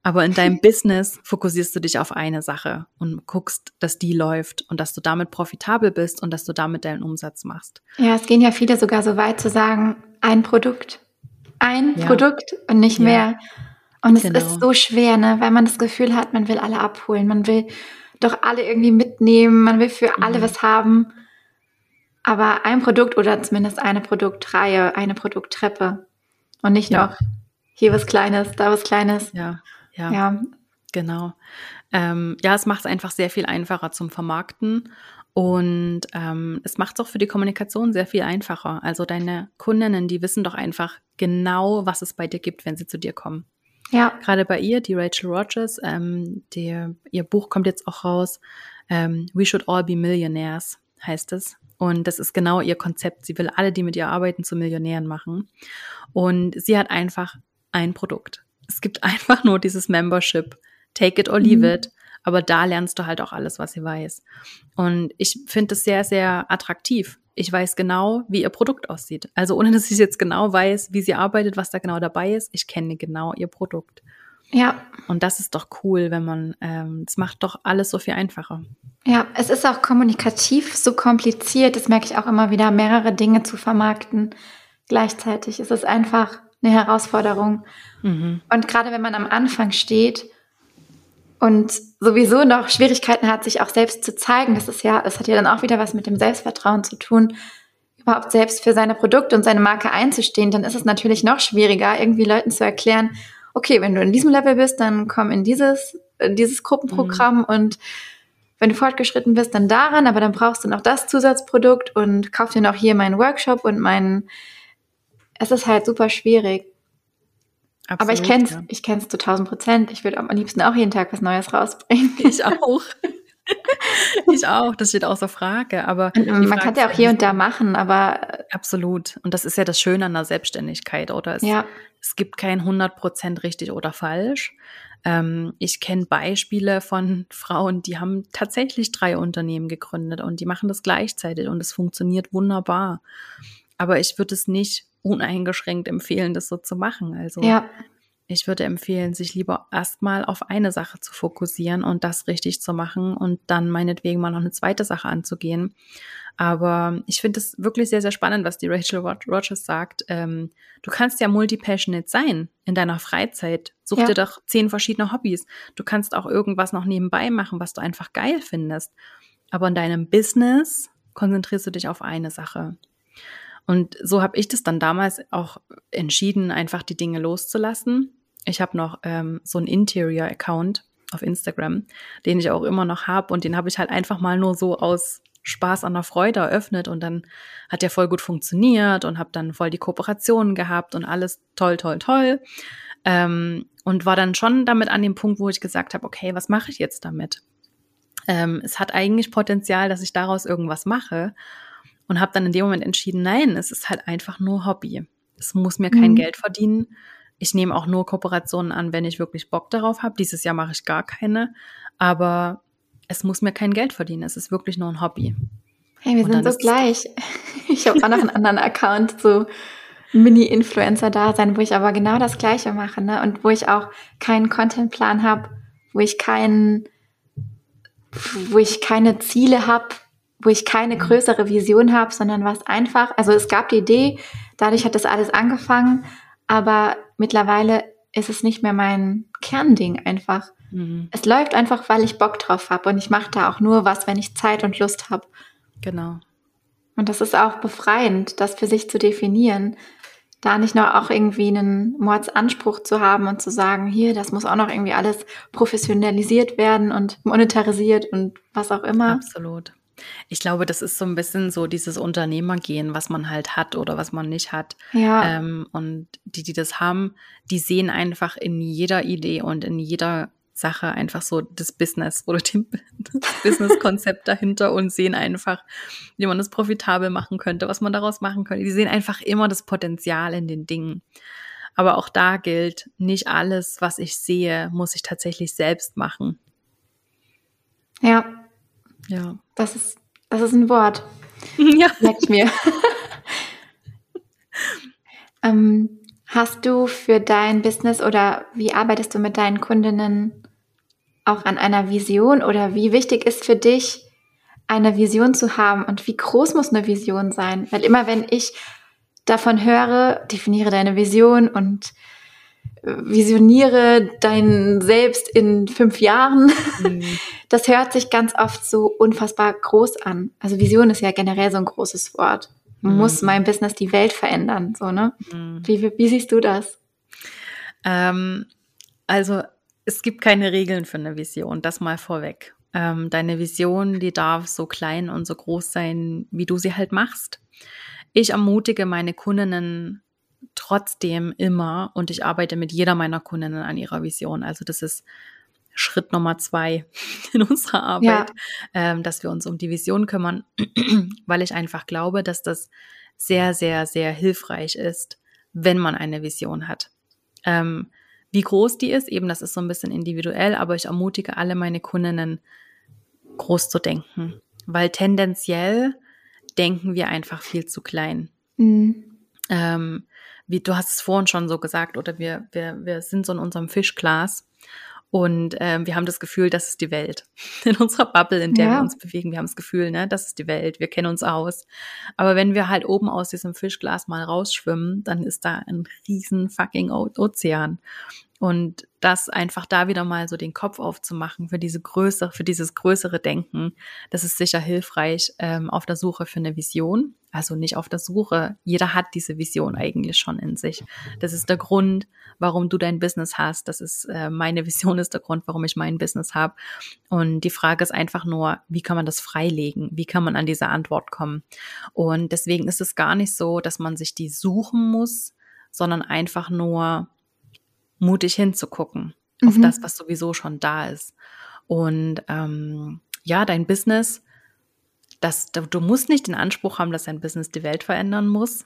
Aber in deinem [LAUGHS] Business fokussierst du dich auf eine Sache und guckst, dass die läuft und dass du damit profitabel bist und dass du damit deinen Umsatz machst. Ja, es gehen ja viele sogar so weit zu sagen, ein Produkt. Ein ja. Produkt und nicht ja. mehr. Und es genau. ist so schwer, ne, weil man das Gefühl hat, man will alle abholen, man will doch alle irgendwie mitnehmen, man will für alle mhm. was haben. Aber ein Produkt oder zumindest eine Produktreihe, eine Produkttreppe und nicht ja. noch hier was Kleines, da was Kleines. Ja, ja. ja. Genau. Ähm, ja, es macht es einfach sehr viel einfacher zum Vermarkten und ähm, es macht es auch für die Kommunikation sehr viel einfacher. Also deine Kundinnen, die wissen doch einfach genau, was es bei dir gibt, wenn sie zu dir kommen. Ja. Gerade bei ihr, die Rachel Rogers, ähm, die, ihr Buch kommt jetzt auch raus. Ähm, We Should All Be Millionaires heißt es. Und das ist genau ihr Konzept. Sie will alle, die mit ihr arbeiten, zu Millionären machen. Und sie hat einfach ein Produkt. Es gibt [LAUGHS] einfach nur dieses Membership. Take it or leave mhm. it. Aber da lernst du halt auch alles, was sie weiß. Und ich finde es sehr, sehr attraktiv. Ich weiß genau, wie ihr Produkt aussieht. Also ohne dass ich jetzt genau weiß, wie sie arbeitet, was da genau dabei ist. Ich kenne genau ihr Produkt. Ja. Und das ist doch cool, wenn man, ähm, das macht doch alles so viel einfacher. Ja, es ist auch kommunikativ so kompliziert, das merke ich auch immer wieder, mehrere Dinge zu vermarkten gleichzeitig. Es ist einfach eine Herausforderung. Mhm. Und gerade wenn man am Anfang steht und sowieso noch Schwierigkeiten hat, sich auch selbst zu zeigen, das ist ja, es hat ja dann auch wieder was mit dem Selbstvertrauen zu tun, überhaupt selbst für seine Produkte und seine Marke einzustehen, dann ist es natürlich noch schwieriger, irgendwie Leuten zu erklären, okay, wenn du in diesem Level bist, dann komm in dieses, in dieses Gruppenprogramm mhm. und wenn du fortgeschritten bist, dann daran, aber dann brauchst du noch das Zusatzprodukt und kauf dir noch hier meinen Workshop und meinen. Es ist halt super schwierig. Absolut, aber ich kenn's, ja. ich kenn's zu 1000 Prozent. Ich würde am liebsten auch jeden Tag was Neues rausbringen. [LAUGHS] Ich auch. [LAUGHS] ich auch, das steht außer Frage. Aber man kann ja auch hier und da machen, aber absolut. Und das ist ja das Schöne an der Selbstständigkeit, oder? Es, ja. es gibt kein 100 Prozent richtig oder falsch. Ähm, ich kenne Beispiele von Frauen, die haben tatsächlich drei Unternehmen gegründet und die machen das gleichzeitig und es funktioniert wunderbar. Aber ich würde es nicht uneingeschränkt empfehlen, das so zu machen. Also ja. ich würde empfehlen, sich lieber erstmal auf eine Sache zu fokussieren und das richtig zu machen und dann meinetwegen mal noch eine zweite Sache anzugehen. Aber ich finde es wirklich sehr, sehr spannend, was die Rachel Rogers sagt. Ähm, du kannst ja multipassionate sein in deiner Freizeit. Such ja. dir doch zehn verschiedene Hobbys. Du kannst auch irgendwas noch nebenbei machen, was du einfach geil findest. Aber in deinem Business konzentrierst du dich auf eine Sache. Und so habe ich das dann damals auch entschieden, einfach die Dinge loszulassen. Ich habe noch ähm, so einen Interior-Account auf Instagram, den ich auch immer noch habe und den habe ich halt einfach mal nur so aus Spaß an der Freude eröffnet und dann hat der voll gut funktioniert und habe dann voll die Kooperationen gehabt und alles toll, toll, toll. Ähm, und war dann schon damit an dem Punkt, wo ich gesagt habe, okay, was mache ich jetzt damit? Ähm, es hat eigentlich Potenzial, dass ich daraus irgendwas mache und habe dann in dem Moment entschieden, nein, es ist halt einfach nur Hobby. Es muss mir kein mhm. Geld verdienen. Ich nehme auch nur Kooperationen an, wenn ich wirklich Bock darauf habe. Dieses Jahr mache ich gar keine. Aber es muss mir kein Geld verdienen, es ist wirklich nur ein Hobby. Hey, wir sind so gleich. [LAUGHS] Ich habe auch noch einen anderen Account, so Mini-Influencer da sein, wo ich aber genau das Gleiche mache, ne? Und wo ich auch keinen Contentplan habe, wo ich keinen, wo ich keine Ziele habe, wo ich keine mhm. größere Vision habe, sondern was einfach, also es gab die Idee, dadurch hat das alles angefangen, aber mittlerweile ist es nicht mehr mein Kernding einfach. Mhm. Es läuft einfach, weil ich Bock drauf habe und ich mache da auch nur was, wenn ich Zeit und Lust habe. Genau. Und das ist auch befreiend, das für sich zu definieren. Da nicht nur auch irgendwie einen Mordsanspruch zu haben und zu sagen, hier, das muss auch noch irgendwie alles professionalisiert werden und monetarisiert und was auch immer. Absolut. Ich glaube, das ist so ein bisschen so dieses Unternehmergehen, was man halt hat oder was man nicht hat. Ja. Ähm, und die, die das haben, die sehen einfach in jeder Idee und in jeder Sache einfach so das Business oder das Business-Konzept [LAUGHS] dahinter und sehen einfach, wie man das profitabel machen könnte, was man daraus machen könnte. Die sehen einfach immer das Potenzial in den Dingen. Aber auch da gilt, nicht alles, was ich sehe, muss ich tatsächlich selbst machen. Ja. Ja. Das ist, das ist ein Wort. [LAUGHS] Ja. Merke ich mir. [LAUGHS] ähm, hast du für dein Business oder wie arbeitest du mit deinen Kundinnen auch an einer Vision oder wie wichtig ist für dich, eine Vision zu haben und wie groß muss eine Vision sein? Weil immer wenn ich davon höre, definiere deine Vision und visioniere dein Selbst in fünf Jahren, mhm. [LAUGHS] das hört sich ganz oft so unfassbar groß an. Also Vision ist ja generell so ein großes Wort. Mhm. Muss mein Business die Welt verändern, so, ne? Mhm. Wie, wie, wie, siehst du das? Ähm, also es gibt keine Regeln für eine Vision, das mal vorweg. Ähm, deine Vision, die darf so klein und so groß sein, wie du sie halt machst. Ich ermutige meine Kundinnen trotzdem immer und ich arbeite mit jeder meiner Kundinnen an ihrer Vision. Also das ist Schritt Nummer zwei [LAUGHS] in unserer Arbeit, ja. ähm, dass wir uns um die Vision kümmern, [CLEARS THROAT] weil ich einfach glaube, dass das sehr, sehr, sehr hilfreich ist, wenn man eine Vision hat. Ähm, wie groß die ist, eben das ist so ein bisschen individuell, aber ich ermutige alle meine Kundinnen, groß zu denken, weil tendenziell denken wir einfach viel zu klein. Mhm. Ähm, wie du hast es vorhin schon so gesagt, oder wir, wir, wir sind so in unserem Fischglas und ähm, wir haben das Gefühl, das ist die Welt. [LAUGHS] In unserer Bubble, in der ja. wir uns bewegen, wir haben das Gefühl, ne, das ist die Welt, wir kennen uns aus. Aber wenn wir halt oben aus diesem Fischglas mal rausschwimmen, dann ist da ein riesen fucking Ozean. Und das einfach da wieder mal so den Kopf aufzumachen für diese Größe, für dieses größere Denken, das ist sicher hilfreich ähm, auf der Suche für eine Vision. Also nicht auf der Suche. Jeder hat diese Vision eigentlich schon in sich. Das ist der Grund, warum du dein Business hast. Das ist äh, meine Vision ist der Grund, warum ich mein Business habe. Und die Frage ist einfach nur, wie kann man das freilegen? Wie kann man an diese Antwort kommen? Und deswegen ist es gar nicht so, dass man sich die suchen muss, sondern einfach nur mutig hinzugucken mhm. auf das, was sowieso schon da ist. Und ähm, ja, dein Business, das, du musst nicht den Anspruch haben, dass dein Business die Welt verändern muss.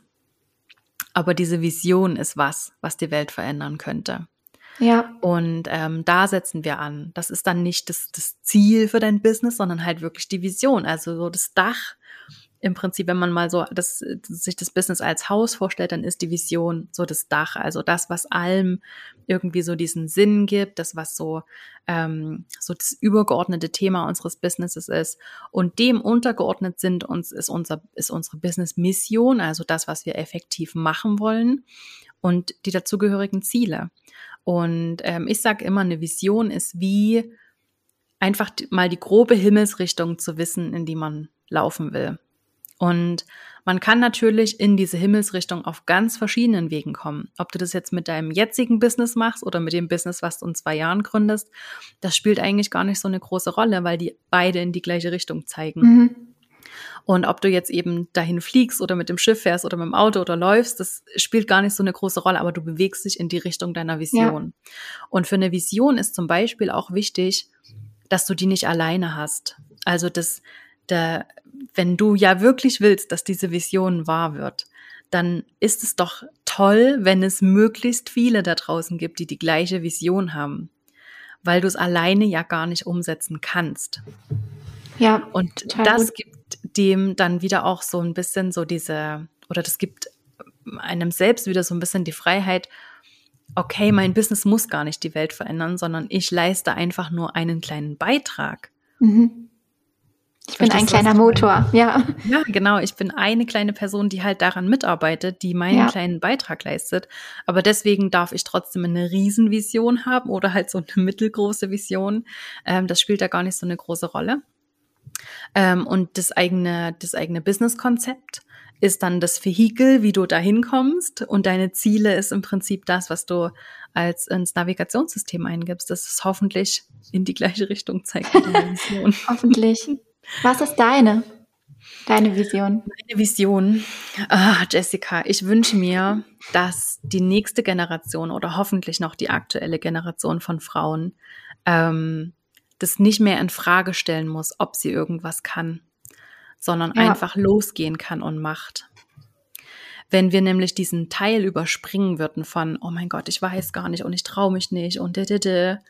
Aber diese Vision ist was, was die Welt verändern könnte. Ja. Und ähm, da setzen wir an. Das ist dann nicht das, das Ziel für dein Business, sondern halt wirklich die Vision. Also so das Dach, im Prinzip, wenn man mal so das, sich das Business als Haus vorstellt, dann ist die Vision so das Dach, also das, was allem irgendwie so diesen Sinn gibt, das, was so, ähm, so das übergeordnete Thema unseres Businesses ist. Und dem untergeordnet sind uns, ist unser, ist unsere Business-Mission, also das, was wir effektiv machen wollen und die dazugehörigen Ziele. Und ähm, ich sage immer, eine Vision ist wie einfach mal die grobe Himmelsrichtung zu wissen, in die man laufen will. Und man kann natürlich in diese Himmelsrichtung auf ganz verschiedenen Wegen kommen. Ob du das jetzt mit deinem jetzigen Business machst oder mit dem Business, was du in zwei Jahren gründest, das spielt eigentlich gar nicht so eine große Rolle, weil die beide in die gleiche Richtung zeigen. Mhm. Und ob du jetzt eben dahin fliegst oder mit dem Schiff fährst oder mit dem Auto oder läufst, das spielt gar nicht so eine große Rolle, aber du bewegst dich in die Richtung deiner Vision. Ja. Und für eine Vision ist zum Beispiel auch wichtig, dass du die nicht alleine hast. Also das, der, wenn du ja wirklich willst, dass diese Vision wahr wird, dann ist es doch toll, wenn es möglichst viele da draußen gibt, die die gleiche Vision haben, weil du es alleine ja gar nicht umsetzen kannst. Ja. Und das gut. gibt dem dann wieder auch so ein bisschen so diese, oder das gibt einem selbst wieder so ein bisschen die Freiheit, okay, mein Business muss gar nicht die Welt verändern, sondern ich leiste einfach nur einen kleinen Beitrag. Mhm. Ich bin ein kleiner Motor, ja. Ja, genau. Ich bin eine kleine Person, die halt daran mitarbeitet, die meinen ja. kleinen Beitrag leistet. Aber deswegen darf ich trotzdem eine Riesenvision haben oder halt so eine [LAUGHS] mittelgroße Vision. Ähm, das spielt da gar nicht so eine große Rolle. Ähm, und das eigene, das eigene Business-Konzept ist dann das Vehikel, wie du da hinkommst. Und deine Ziele ist im Prinzip das, was du als ins Navigationssystem eingibst. Das ist hoffentlich in die gleiche Richtung zeigt. [LAUGHS] hoffentlich. Was ist deine? Deine Vision? Meine Vision. Ah, Jessica, ich wünsche mir, dass die nächste Generation oder hoffentlich noch die aktuelle Generation von Frauen ähm, das nicht mehr in Frage stellen muss, ob sie irgendwas kann, sondern ja. einfach losgehen kann und macht. Wenn wir nämlich diesen Teil überspringen würden von, oh mein Gott, ich weiß gar nicht und ich traue mich nicht und didede,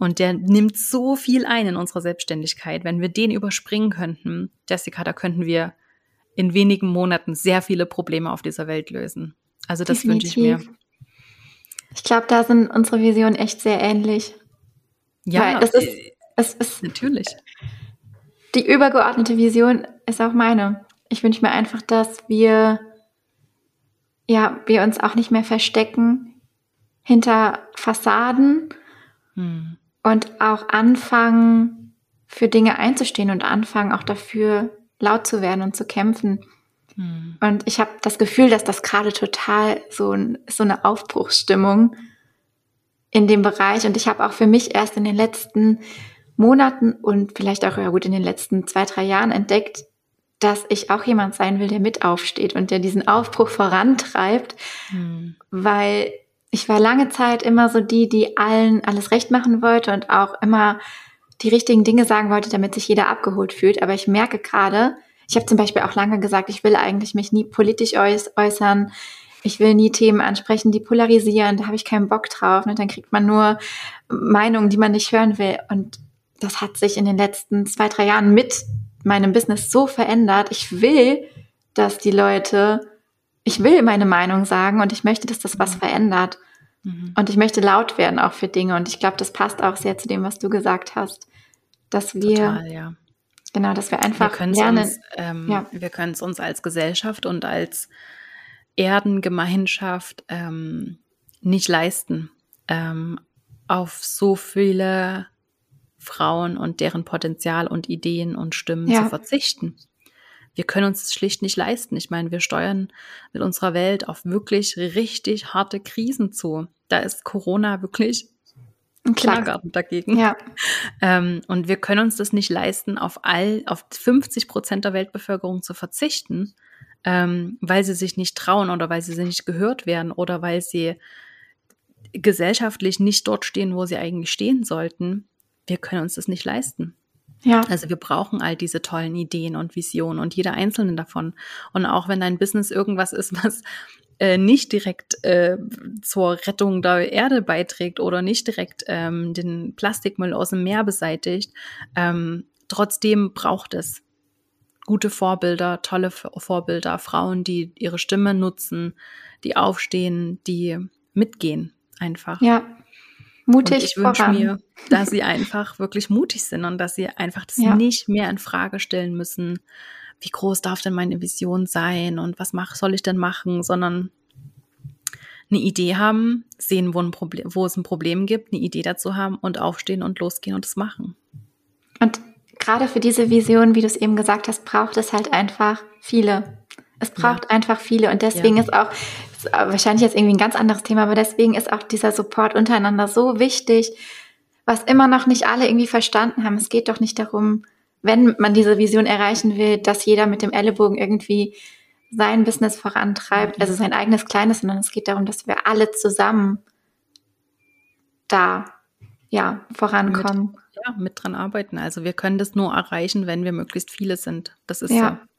und der nimmt so viel ein in unserer Selbstständigkeit. Wenn wir den überspringen könnten, Jessica, da könnten wir in wenigen Monaten sehr viele Probleme auf dieser Welt lösen. Also das wünsche ich mir. Ich glaube, da sind unsere Visionen echt sehr ähnlich. Ja, Weil es ist, es ist natürlich. Die übergeordnete Vision ist auch meine. Ich wünsche mir einfach, dass wir ja, wir uns auch nicht mehr verstecken hinter Fassaden, hm und auch anfangen, für Dinge einzustehen und anfangen, auch dafür laut zu werden und zu kämpfen. Mhm. Und ich habe das Gefühl, dass das gerade total so, ein, so eine Aufbruchsstimmung in dem Bereich. Und ich habe auch für mich erst in den letzten Monaten und vielleicht auch ja gut in den letzten zwei, drei Jahren entdeckt, dass ich auch jemand sein will, der mit aufsteht und der diesen Aufbruch vorantreibt, mhm. weil ich war lange Zeit immer so die, die allen alles recht machen wollte und auch immer die richtigen Dinge sagen wollte, damit sich jeder abgeholt fühlt. Aber ich merke gerade, ich habe zum Beispiel auch lange gesagt, ich will eigentlich mich nie politisch äußern. Ich will nie Themen ansprechen, die polarisieren. Da habe ich keinen Bock drauf. Und dann kriegt man nur Meinungen, die man nicht hören will. Und das hat sich in den letzten zwei, drei Jahren mit meinem Business so verändert. Ich will, dass die Leute ich will meine Meinung sagen und ich möchte, dass das was mhm. verändert. Mhm. Und ich möchte laut werden auch für Dinge. Und ich glaube, das passt auch sehr zu dem, was du gesagt hast. Dass wir, Total, ja. genau, dass wir einfach wir lernen. Uns, ähm, ja. Wir können es uns als Gesellschaft und als Erdengemeinschaft ähm, nicht leisten, ähm, auf so viele Frauen und deren Potenzial und Ideen und Stimmen ja. zu verzichten wir können uns das schlicht nicht leisten. Ich meine, wir steuern mit unserer Welt auf wirklich richtig harte Krisen zu. Da ist Corona wirklich ein Kindergarten dagegen. Ja. Ähm, und wir können uns das nicht leisten, auf all, auf 50 Prozent der Weltbevölkerung zu verzichten, ähm, weil sie sich nicht trauen oder weil sie nicht gehört werden oder weil sie gesellschaftlich nicht dort stehen, wo sie eigentlich stehen sollten. Wir können uns das nicht leisten. Ja. Also wir brauchen all diese tollen Ideen und Visionen und jeder einzelne davon. Und auch wenn dein Business irgendwas ist, [LAUGHS] was äh, nicht direkt äh, zur Rettung der Erde beiträgt oder nicht direkt ähm, den Plastikmüll aus dem Meer beseitigt, ähm, trotzdem braucht es gute Vorbilder, tolle Vorbilder, Frauen, die ihre Stimme nutzen, die aufstehen, die mitgehen einfach. Ja, mutig und ich wünsche mir, dass sie einfach wirklich mutig sind und dass sie einfach das ja. nicht mehr in Frage stellen müssen. Wie groß darf denn meine Vision sein und was mach, soll ich denn machen, sondern eine Idee haben, sehen, wo, ein Problem, wo es ein Problem gibt, eine Idee dazu haben und aufstehen und losgehen und es machen. Und gerade für diese Vision, wie du es eben gesagt hast, braucht es halt einfach viele. Es braucht ja. einfach viele und deswegen ja. ist auch wahrscheinlich jetzt irgendwie ein ganz anderes Thema, aber deswegen ist auch dieser Support untereinander so wichtig, was immer noch nicht alle irgendwie verstanden haben. Es geht doch nicht darum, wenn man diese Vision erreichen will, dass jeder mit dem Ellenbogen irgendwie sein Business vorantreibt, also sein eigenes kleines, sondern es geht darum, dass wir alle zusammen da ja vorankommen. Mit, ja, mit dran arbeiten. Also wir können das nur erreichen, wenn wir möglichst viele sind. Das ist ja. So.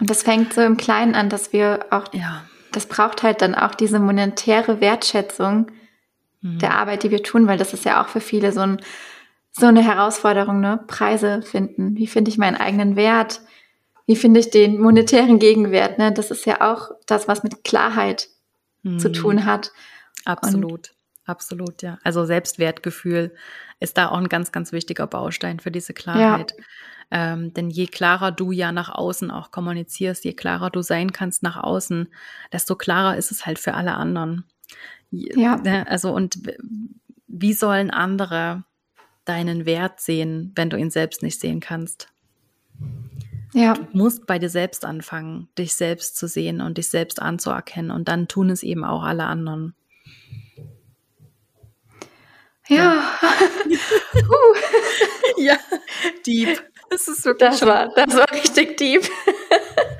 Und das fängt so im Kleinen an, dass wir auch ja das braucht halt dann auch diese monetäre Wertschätzung mhm. der Arbeit, die wir tun, weil das ist ja auch für viele so, ein, so eine Herausforderung, ne? Preise finden. Wie finde ich meinen eigenen Wert? Wie finde ich den monetären Gegenwert? Ne? Das ist ja auch das, was mit Klarheit mhm. zu tun hat. Absolut. Und absolut, ja. Also Selbstwertgefühl ist da auch ein ganz, ganz wichtiger Baustein für diese Klarheit. Ja. Ähm, denn je klarer du ja nach außen auch kommunizierst, je klarer du sein kannst nach außen, desto klarer ist es halt für alle anderen. Ja. Ne, also und wie sollen andere deinen Wert sehen, wenn du ihn selbst nicht sehen kannst? Ja. Du musst bei dir selbst anfangen, dich selbst zu sehen und dich selbst anzuerkennen und dann tun es eben auch alle anderen. Ja. Ja, [LAUGHS] ja. deep. Das ist wirklich das war, das war richtig deep.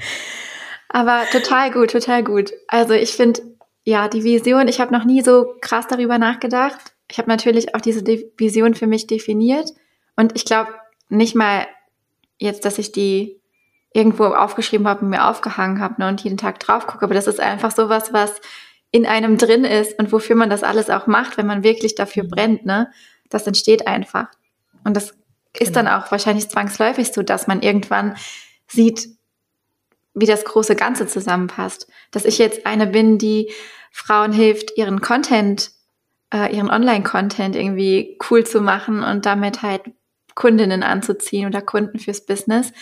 [LAUGHS] Aber total gut, total gut. Also ich finde, ja, die Vision, ich habe noch nie so krass darüber nachgedacht. Ich habe natürlich auch diese De Vision für mich definiert. Und ich glaube nicht mal jetzt, dass ich die irgendwo aufgeschrieben habe und mir aufgehangen habe ne, und jeden Tag drauf gucke. Aber das ist einfach sowas, was in einem drin ist und wofür man das alles auch macht, wenn man wirklich dafür mhm. brennt. Ne? Das entsteht einfach. Und das ist dann genau. auch wahrscheinlich zwangsläufig so, dass man irgendwann sieht, wie das große Ganze zusammenpasst. Dass ich jetzt eine bin, die Frauen hilft, ihren Content, äh, ihren Online-Content irgendwie cool zu machen und damit halt Kundinnen anzuziehen oder Kunden fürs Business.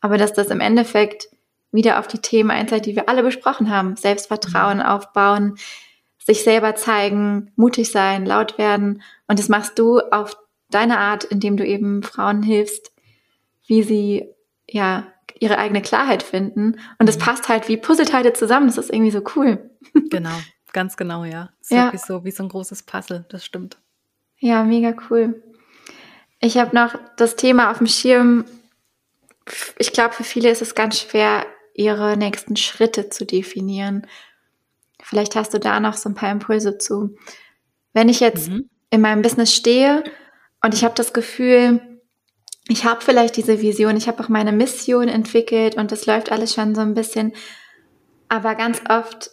Aber dass das im Endeffekt wieder auf die Themen einzahlt, die wir alle besprochen haben. Selbstvertrauen mhm. aufbauen, sich selber zeigen, mutig sein, laut werden. Und das machst du auf deine Art, indem du eben Frauen hilfst, wie sie ja ihre eigene Klarheit finden. Und es mhm. passt halt wie Puzzleteile zusammen. Das ist irgendwie so cool. [LAUGHS] Genau, ganz genau, ja. Ist ja. wirklich so wie so ein großes Puzzle, das stimmt. Ja, mega cool. Ich habe noch das Thema auf dem Schirm. Ich glaube, für viele ist es ganz schwer, ihre nächsten Schritte zu definieren. Vielleicht hast du da noch so ein paar Impulse zu. Wenn ich jetzt mhm. in meinem Business stehe und ich habe das Gefühl, ich habe vielleicht diese Vision, ich habe auch meine Mission entwickelt und das läuft alles schon so ein bisschen. Aber ganz oft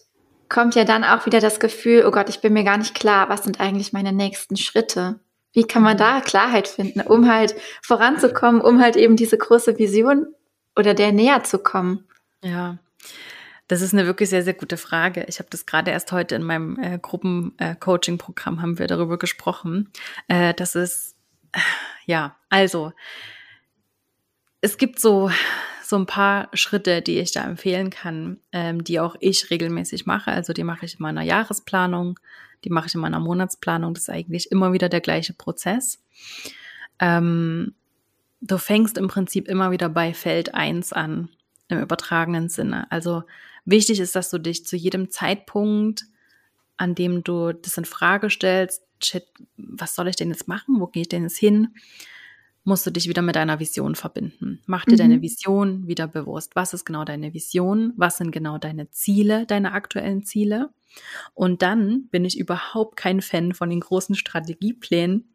kommt ja dann auch wieder das Gefühl, oh Gott, ich bin mir gar nicht klar, was sind eigentlich meine nächsten Schritte? Wie kann man da Klarheit finden, um halt voranzukommen, um halt eben diese große Vision oder der näher zu kommen? Ja, das ist eine wirklich sehr, sehr gute Frage. Ich habe das gerade erst heute in meinem äh, Gruppen-Coaching-Programm haben wir darüber gesprochen. Äh, das ist, äh, ja, also, es gibt so, so ein paar Schritte, die ich da empfehlen kann, ähm, die auch ich regelmäßig mache. Also die mache ich in meiner Jahresplanung, die mache ich in meiner Monatsplanung. Das ist eigentlich immer wieder der gleiche Prozess. Ähm, du fängst im Prinzip immer wieder bei Feld 1 an im übertragenen Sinne. Also wichtig ist, dass du dich zu jedem Zeitpunkt, an dem du das in Frage stellst, shit, was soll ich denn jetzt machen? Wo gehe ich denn jetzt hin? Musst du dich wieder mit deiner Vision verbinden. Mach dir mhm. deine Vision wieder bewusst. Was ist genau deine Vision? Was sind genau deine Ziele, deine aktuellen Ziele? Und dann bin ich überhaupt kein Fan von den großen Strategieplänen,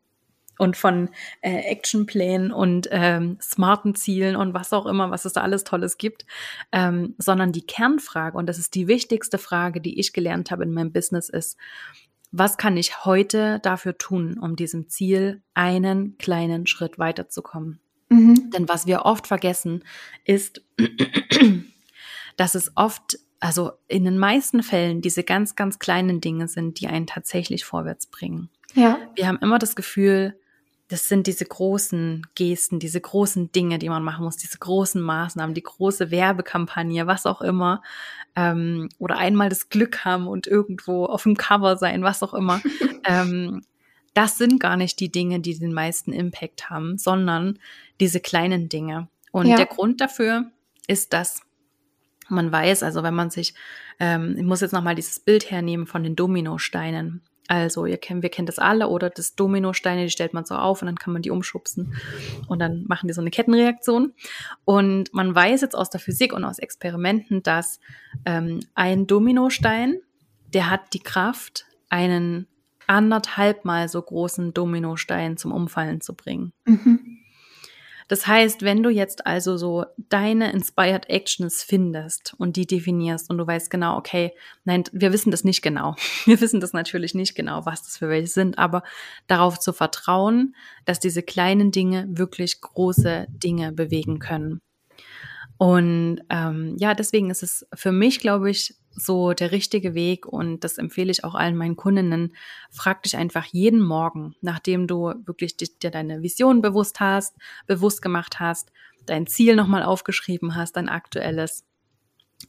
und von äh, Actionplänen und ähm, smarten Zielen und was auch immer, was es da alles Tolles gibt, ähm, sondern die Kernfrage, und das ist die wichtigste Frage, die ich gelernt habe in meinem Business, ist, was kann ich heute dafür tun, um diesem Ziel einen kleinen Schritt weiterzukommen? Mhm. Denn was wir oft vergessen, ist, dass es oft, also in den meisten Fällen, diese ganz, ganz kleinen Dinge sind, die einen tatsächlich vorwärts bringen. Ja. Wir haben immer das Gefühl, das sind diese großen Gesten, diese großen Dinge, die man machen muss, diese großen Maßnahmen, die große Werbekampagne, was auch immer. Ähm, oder einmal das Glück haben und irgendwo auf dem Cover sein, was auch immer. [LAUGHS] ähm, das sind gar nicht die Dinge, die den meisten Impact haben, sondern diese kleinen Dinge. Und ja. der Grund dafür ist, dass man weiß, also wenn man sich, ähm, ich muss jetzt nochmal dieses Bild hernehmen von den Dominosteinen. Also, ihr kennt, wir kennen das alle, oder das Dominosteine, die stellt man so auf und dann kann man die umschubsen und dann machen die so eine Kettenreaktion. Und man weiß jetzt aus der Physik und aus Experimenten, dass ähm, ein Dominostein, der hat die Kraft, einen anderthalb mal so großen Dominostein zum Umfallen zu bringen. Mhm. Das heißt, wenn du jetzt also so deine Inspired Actions findest und die definierst und du weißt genau, okay, nein, wir wissen das nicht genau. [LAUGHS] Wir wissen das natürlich nicht genau, was das für welche sind, aber darauf zu vertrauen, dass diese kleinen Dinge wirklich große Dinge bewegen können. Und ähm, ja, deswegen ist es für mich, glaube ich, so der richtige Weg und das empfehle ich auch allen meinen Kundinnen. Frag dich einfach jeden Morgen, nachdem du wirklich dir deine Vision bewusst hast, bewusst gemacht hast, dein Ziel nochmal aufgeschrieben hast, dein aktuelles.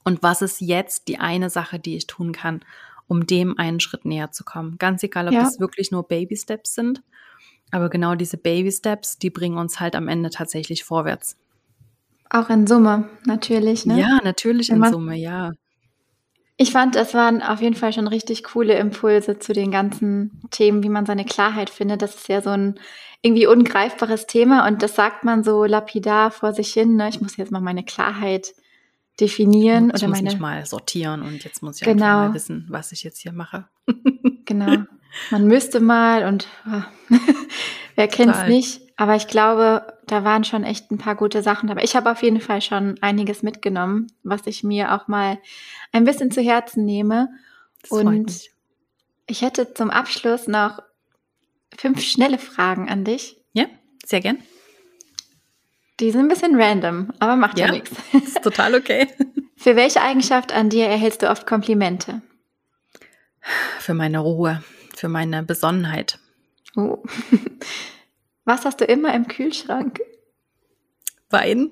Und was ist jetzt die eine Sache, die ich tun kann, um dem einen Schritt näher zu kommen? Ganz egal, ob ja. das wirklich nur Baby Steps sind, aber genau diese Baby Steps, die bringen uns halt am Ende tatsächlich vorwärts. Auch in Summe, natürlich. Ne? Ja, natürlich in Summe, ja. Ich fand, es waren auf jeden Fall schon richtig coole Impulse zu den ganzen Themen, wie man seine Klarheit findet. Das ist ja so ein irgendwie ungreifbares Thema und das sagt man so lapidar vor sich hin. Ne? Ich muss jetzt mal meine Klarheit definieren. Ich oder muss meine... mich mal sortieren und jetzt muss ich genau. einfach mal wissen, was ich jetzt hier mache. genau. [LAUGHS] Man müsste mal und oh, wer kennt es nicht. Aber ich glaube, da waren schon echt ein paar gute Sachen dabei. Ich habe auf jeden Fall schon einiges mitgenommen, was ich mir auch mal ein bisschen zu Herzen nehme. Das und ich hätte zum Abschluss noch fünf schnelle Fragen an dich. Ja, sehr gern. Die sind ein bisschen random, aber macht ja, ja nichts. Ist total okay. [LAUGHS] Für welche Eigenschaft an dir erhältst du oft Komplimente? Für meine Ruhe, für meine Besonnenheit. Oh. [LAUGHS] Was hast du immer im Kühlschrank? Wein.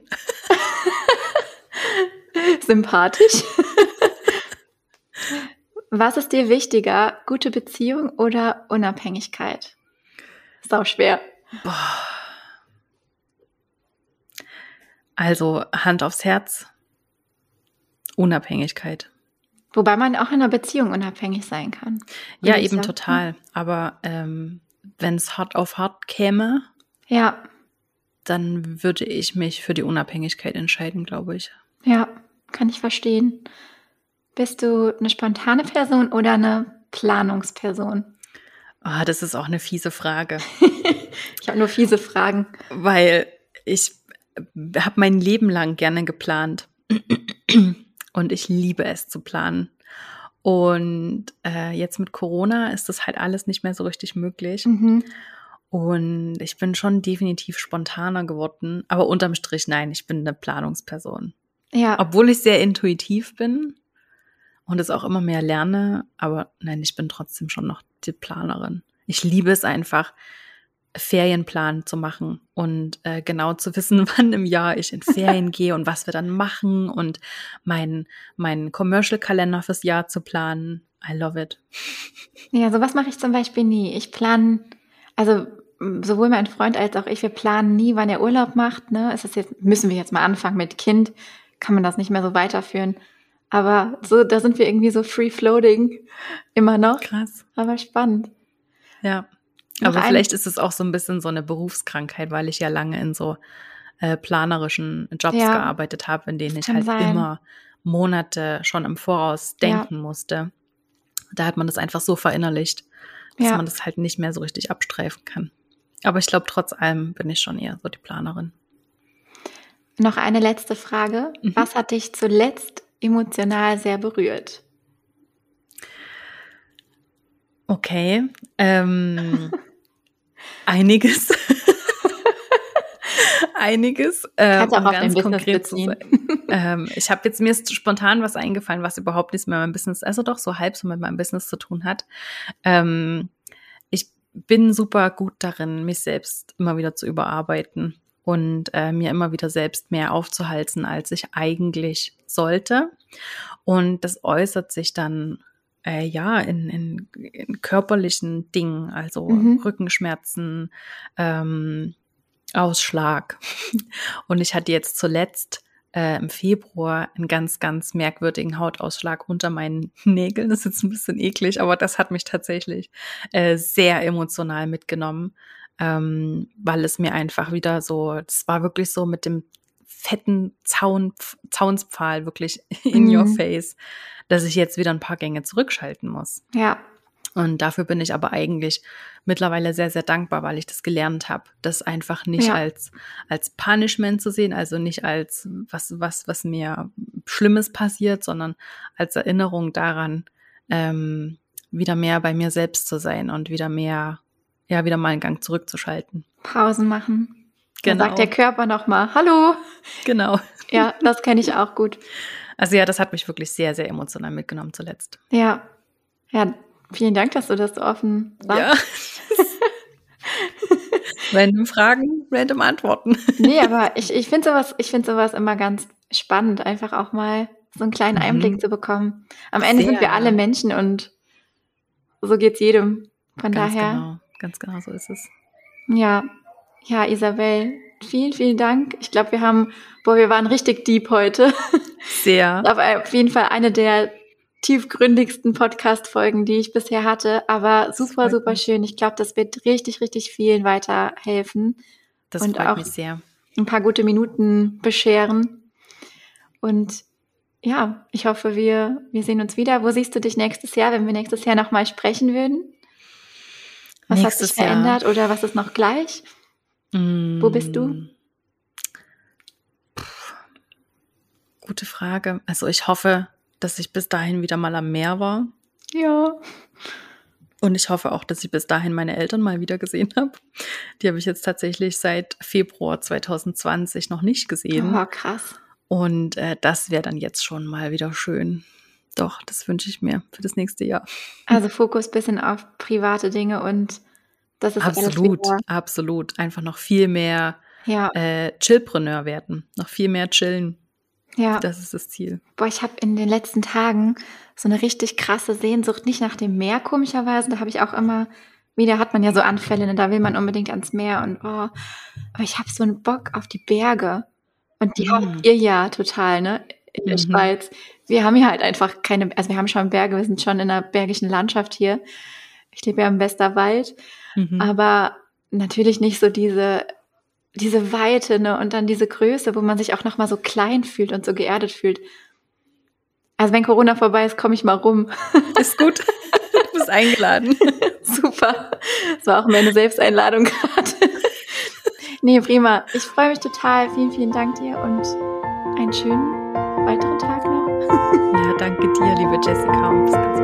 [LAUGHS] Sympathisch. [LAUGHS] Was ist dir wichtiger, gute Beziehung oder Unabhängigkeit? Ist auch schwer. Boah. Also Hand aufs Herz, Unabhängigkeit. Wobei man auch in einer Beziehung unabhängig sein kann. Ja, eben sagen. total. Aber ähm, wenn es hart auf hart käme, ja. dann würde ich mich für die Unabhängigkeit entscheiden, glaube ich. Ja, kann ich verstehen. Bist du eine spontane Person oder eine Planungsperson? Oh, das ist auch eine fiese Frage. [LAUGHS] ich habe nur fiese Fragen. Weil ich habe mein Leben lang gerne geplant. Und ich liebe es zu planen. Und äh, jetzt mit Corona ist das halt alles nicht mehr so richtig möglich. Mhm. Und ich bin schon definitiv spontaner geworden. Aber unterm Strich, nein, ich bin eine Planungsperson. Ja. Obwohl ich sehr intuitiv bin und es auch immer mehr lerne. Aber nein, ich bin trotzdem schon noch die Planerin. Ich liebe es einfach, Ferienplan zu machen und äh, genau zu wissen, [LAUGHS] wann im Jahr ich in Ferien [LAUGHS] gehe und was wir dann machen und meinen mein Commercial-Kalender fürs Jahr zu planen. I love it. Ja, sowas mache ich zum Beispiel nie. Ich plane, also sowohl mein Freund als auch ich, wir planen nie, wann er Urlaub macht. Ne? Ist das jetzt, müssen wir jetzt mal anfangen mit Kind, kann man das nicht mehr so weiterführen. Aber so, da sind wir irgendwie so free floating immer noch. Krass. Aber spannend. Ja. Aber vielleicht ist es auch so ein bisschen so eine Berufskrankheit, weil ich ja lange in so äh, planerischen Jobs ja, gearbeitet habe, in denen ich halt sein. immer Monate schon im Voraus denken ja. musste. Da hat man das einfach so verinnerlicht, dass ja. man das halt nicht mehr so richtig abstreifen kann. Aber ich glaube, trotz allem bin ich schon eher so die Planerin. Noch eine letzte Frage. Mhm. Was hat dich zuletzt emotional sehr berührt? Okay. Ähm, [LAUGHS] einiges. [LAUGHS] einiges. Ähm, um ganz konkret zu sein. [LAUGHS] ähm, ich habe jetzt mir ist spontan was eingefallen, was überhaupt nichts mit meinem Business, also doch so halb so mit meinem Business zu tun hat. Ähm, ich bin super gut darin, mich selbst immer wieder zu überarbeiten und äh, mir immer wieder selbst mehr aufzuhalten, als ich eigentlich sollte. Und das äußert sich dann äh, ja, in, in, in, körperlichen Dingen, also mhm. Rückenschmerzen, ähm, Ausschlag. [LAUGHS] Und ich hatte jetzt zuletzt äh, im Februar einen ganz, ganz merkwürdigen Hautausschlag unter meinen [LAUGHS] Nägeln. Das ist jetzt ein bisschen eklig, aber das hat mich tatsächlich äh, sehr emotional mitgenommen, ähm, weil es mir einfach wieder so, es war wirklich so mit dem fetten Zaun, Zaunspfahl wirklich [LAUGHS] in mhm. your face dass ich jetzt wieder ein paar Gänge zurückschalten muss. Ja. Und dafür bin ich aber eigentlich mittlerweile sehr, sehr dankbar, weil ich das gelernt habe, das einfach nicht ja. als, als Punishment zu sehen, also nicht als was, was, was mir Schlimmes passiert, sondern als Erinnerung daran, ähm, wieder mehr bei mir selbst zu sein und wieder mehr, ja, wieder mal einen Gang zurückzuschalten. Pausen machen. Genau. Dann sagt der Körper nochmal, hallo. Genau. Ja, das kenne ich auch gut. Also ja, das hat mich wirklich sehr, sehr emotional mitgenommen zuletzt. Ja. Ja, vielen Dank, dass du das so offen sagst. Ja. random [LAUGHS] Fragen, random Antworten. nee, aber ich, ich finde sowas, ich finde sowas immer ganz spannend, einfach auch mal so einen kleinen Einblick mhm. zu bekommen. Am Ende Sehr, sind wir alle Menschen und so geht's jedem. Von ganz daher. Genau, ganz genau so ist es. Ja, ja, Isabel, vielen, vielen Dank. Ich glaube, wir haben, boah, wir waren richtig deep heute. [LAUGHS] Sehr. auf jeden Fall eine der tiefgründigsten Podcast-Folgen, die ich bisher hatte. Aber super, super schön. Ich glaube, das wird richtig, richtig vielen weiterhelfen. Das und freut auch mich sehr. Ein paar gute Minuten bescheren. Und ja, ich hoffe, wir, wir sehen uns wieder. Wo siehst du dich nächstes Jahr, wenn wir nächstes Jahr nochmal sprechen würden? Was nächstes hat sich verändert Jahr. oder was ist noch gleich? Mm. Wo bist du? Gute Frage. Also ich hoffe, dass ich bis dahin wieder mal am Meer war. Ja. Und ich hoffe auch, dass ich bis dahin meine Eltern mal wieder gesehen habe. Die habe ich jetzt tatsächlich seit Februar 2020 noch nicht gesehen. Oh, krass. Und äh, das wäre dann jetzt schon mal wieder schön. Doch, das wünsche ich mir für das nächste Jahr. Also Fokus bisschen auf private Dinge und absolut, absolut. Einfach noch viel mehr ja. äh, Chillpreneur werden, noch viel mehr chillen. Ja. Das ist das Ziel. Boah, ich habe in den letzten Tagen so eine richtig krasse Sehnsucht, nicht nach dem Meer komischerweise, da habe ich auch immer wieder hat man ja so Anfälle, ne? da will man unbedingt ans Meer und oh, aber ich habe so einen Bock auf die Berge. Und die mhm. habt ihr ja total, ne? In der mhm. Schweiz. Wir haben hier halt einfach keine, also wir haben schon Berge, wir sind schon in der bergischen Landschaft hier. Ich lebe ja im Westerwald. Mhm. Aber natürlich nicht so diese, diese Weite, ne? Und dann diese Größe, wo man sich auch nochmal so klein fühlt und so geerdet fühlt. Also wenn Corona vorbei ist, komme ich mal rum. [LAUGHS] Ist gut. Du bist eingeladen. [LAUGHS] Super. Das war auch meine Selbsteinladung gerade. [LAUGHS] Nee, prima. Ich freue mich total. Vielen, vielen Dank dir und einen schönen weiteren Tag noch. ja, danke dir, liebe Jessica.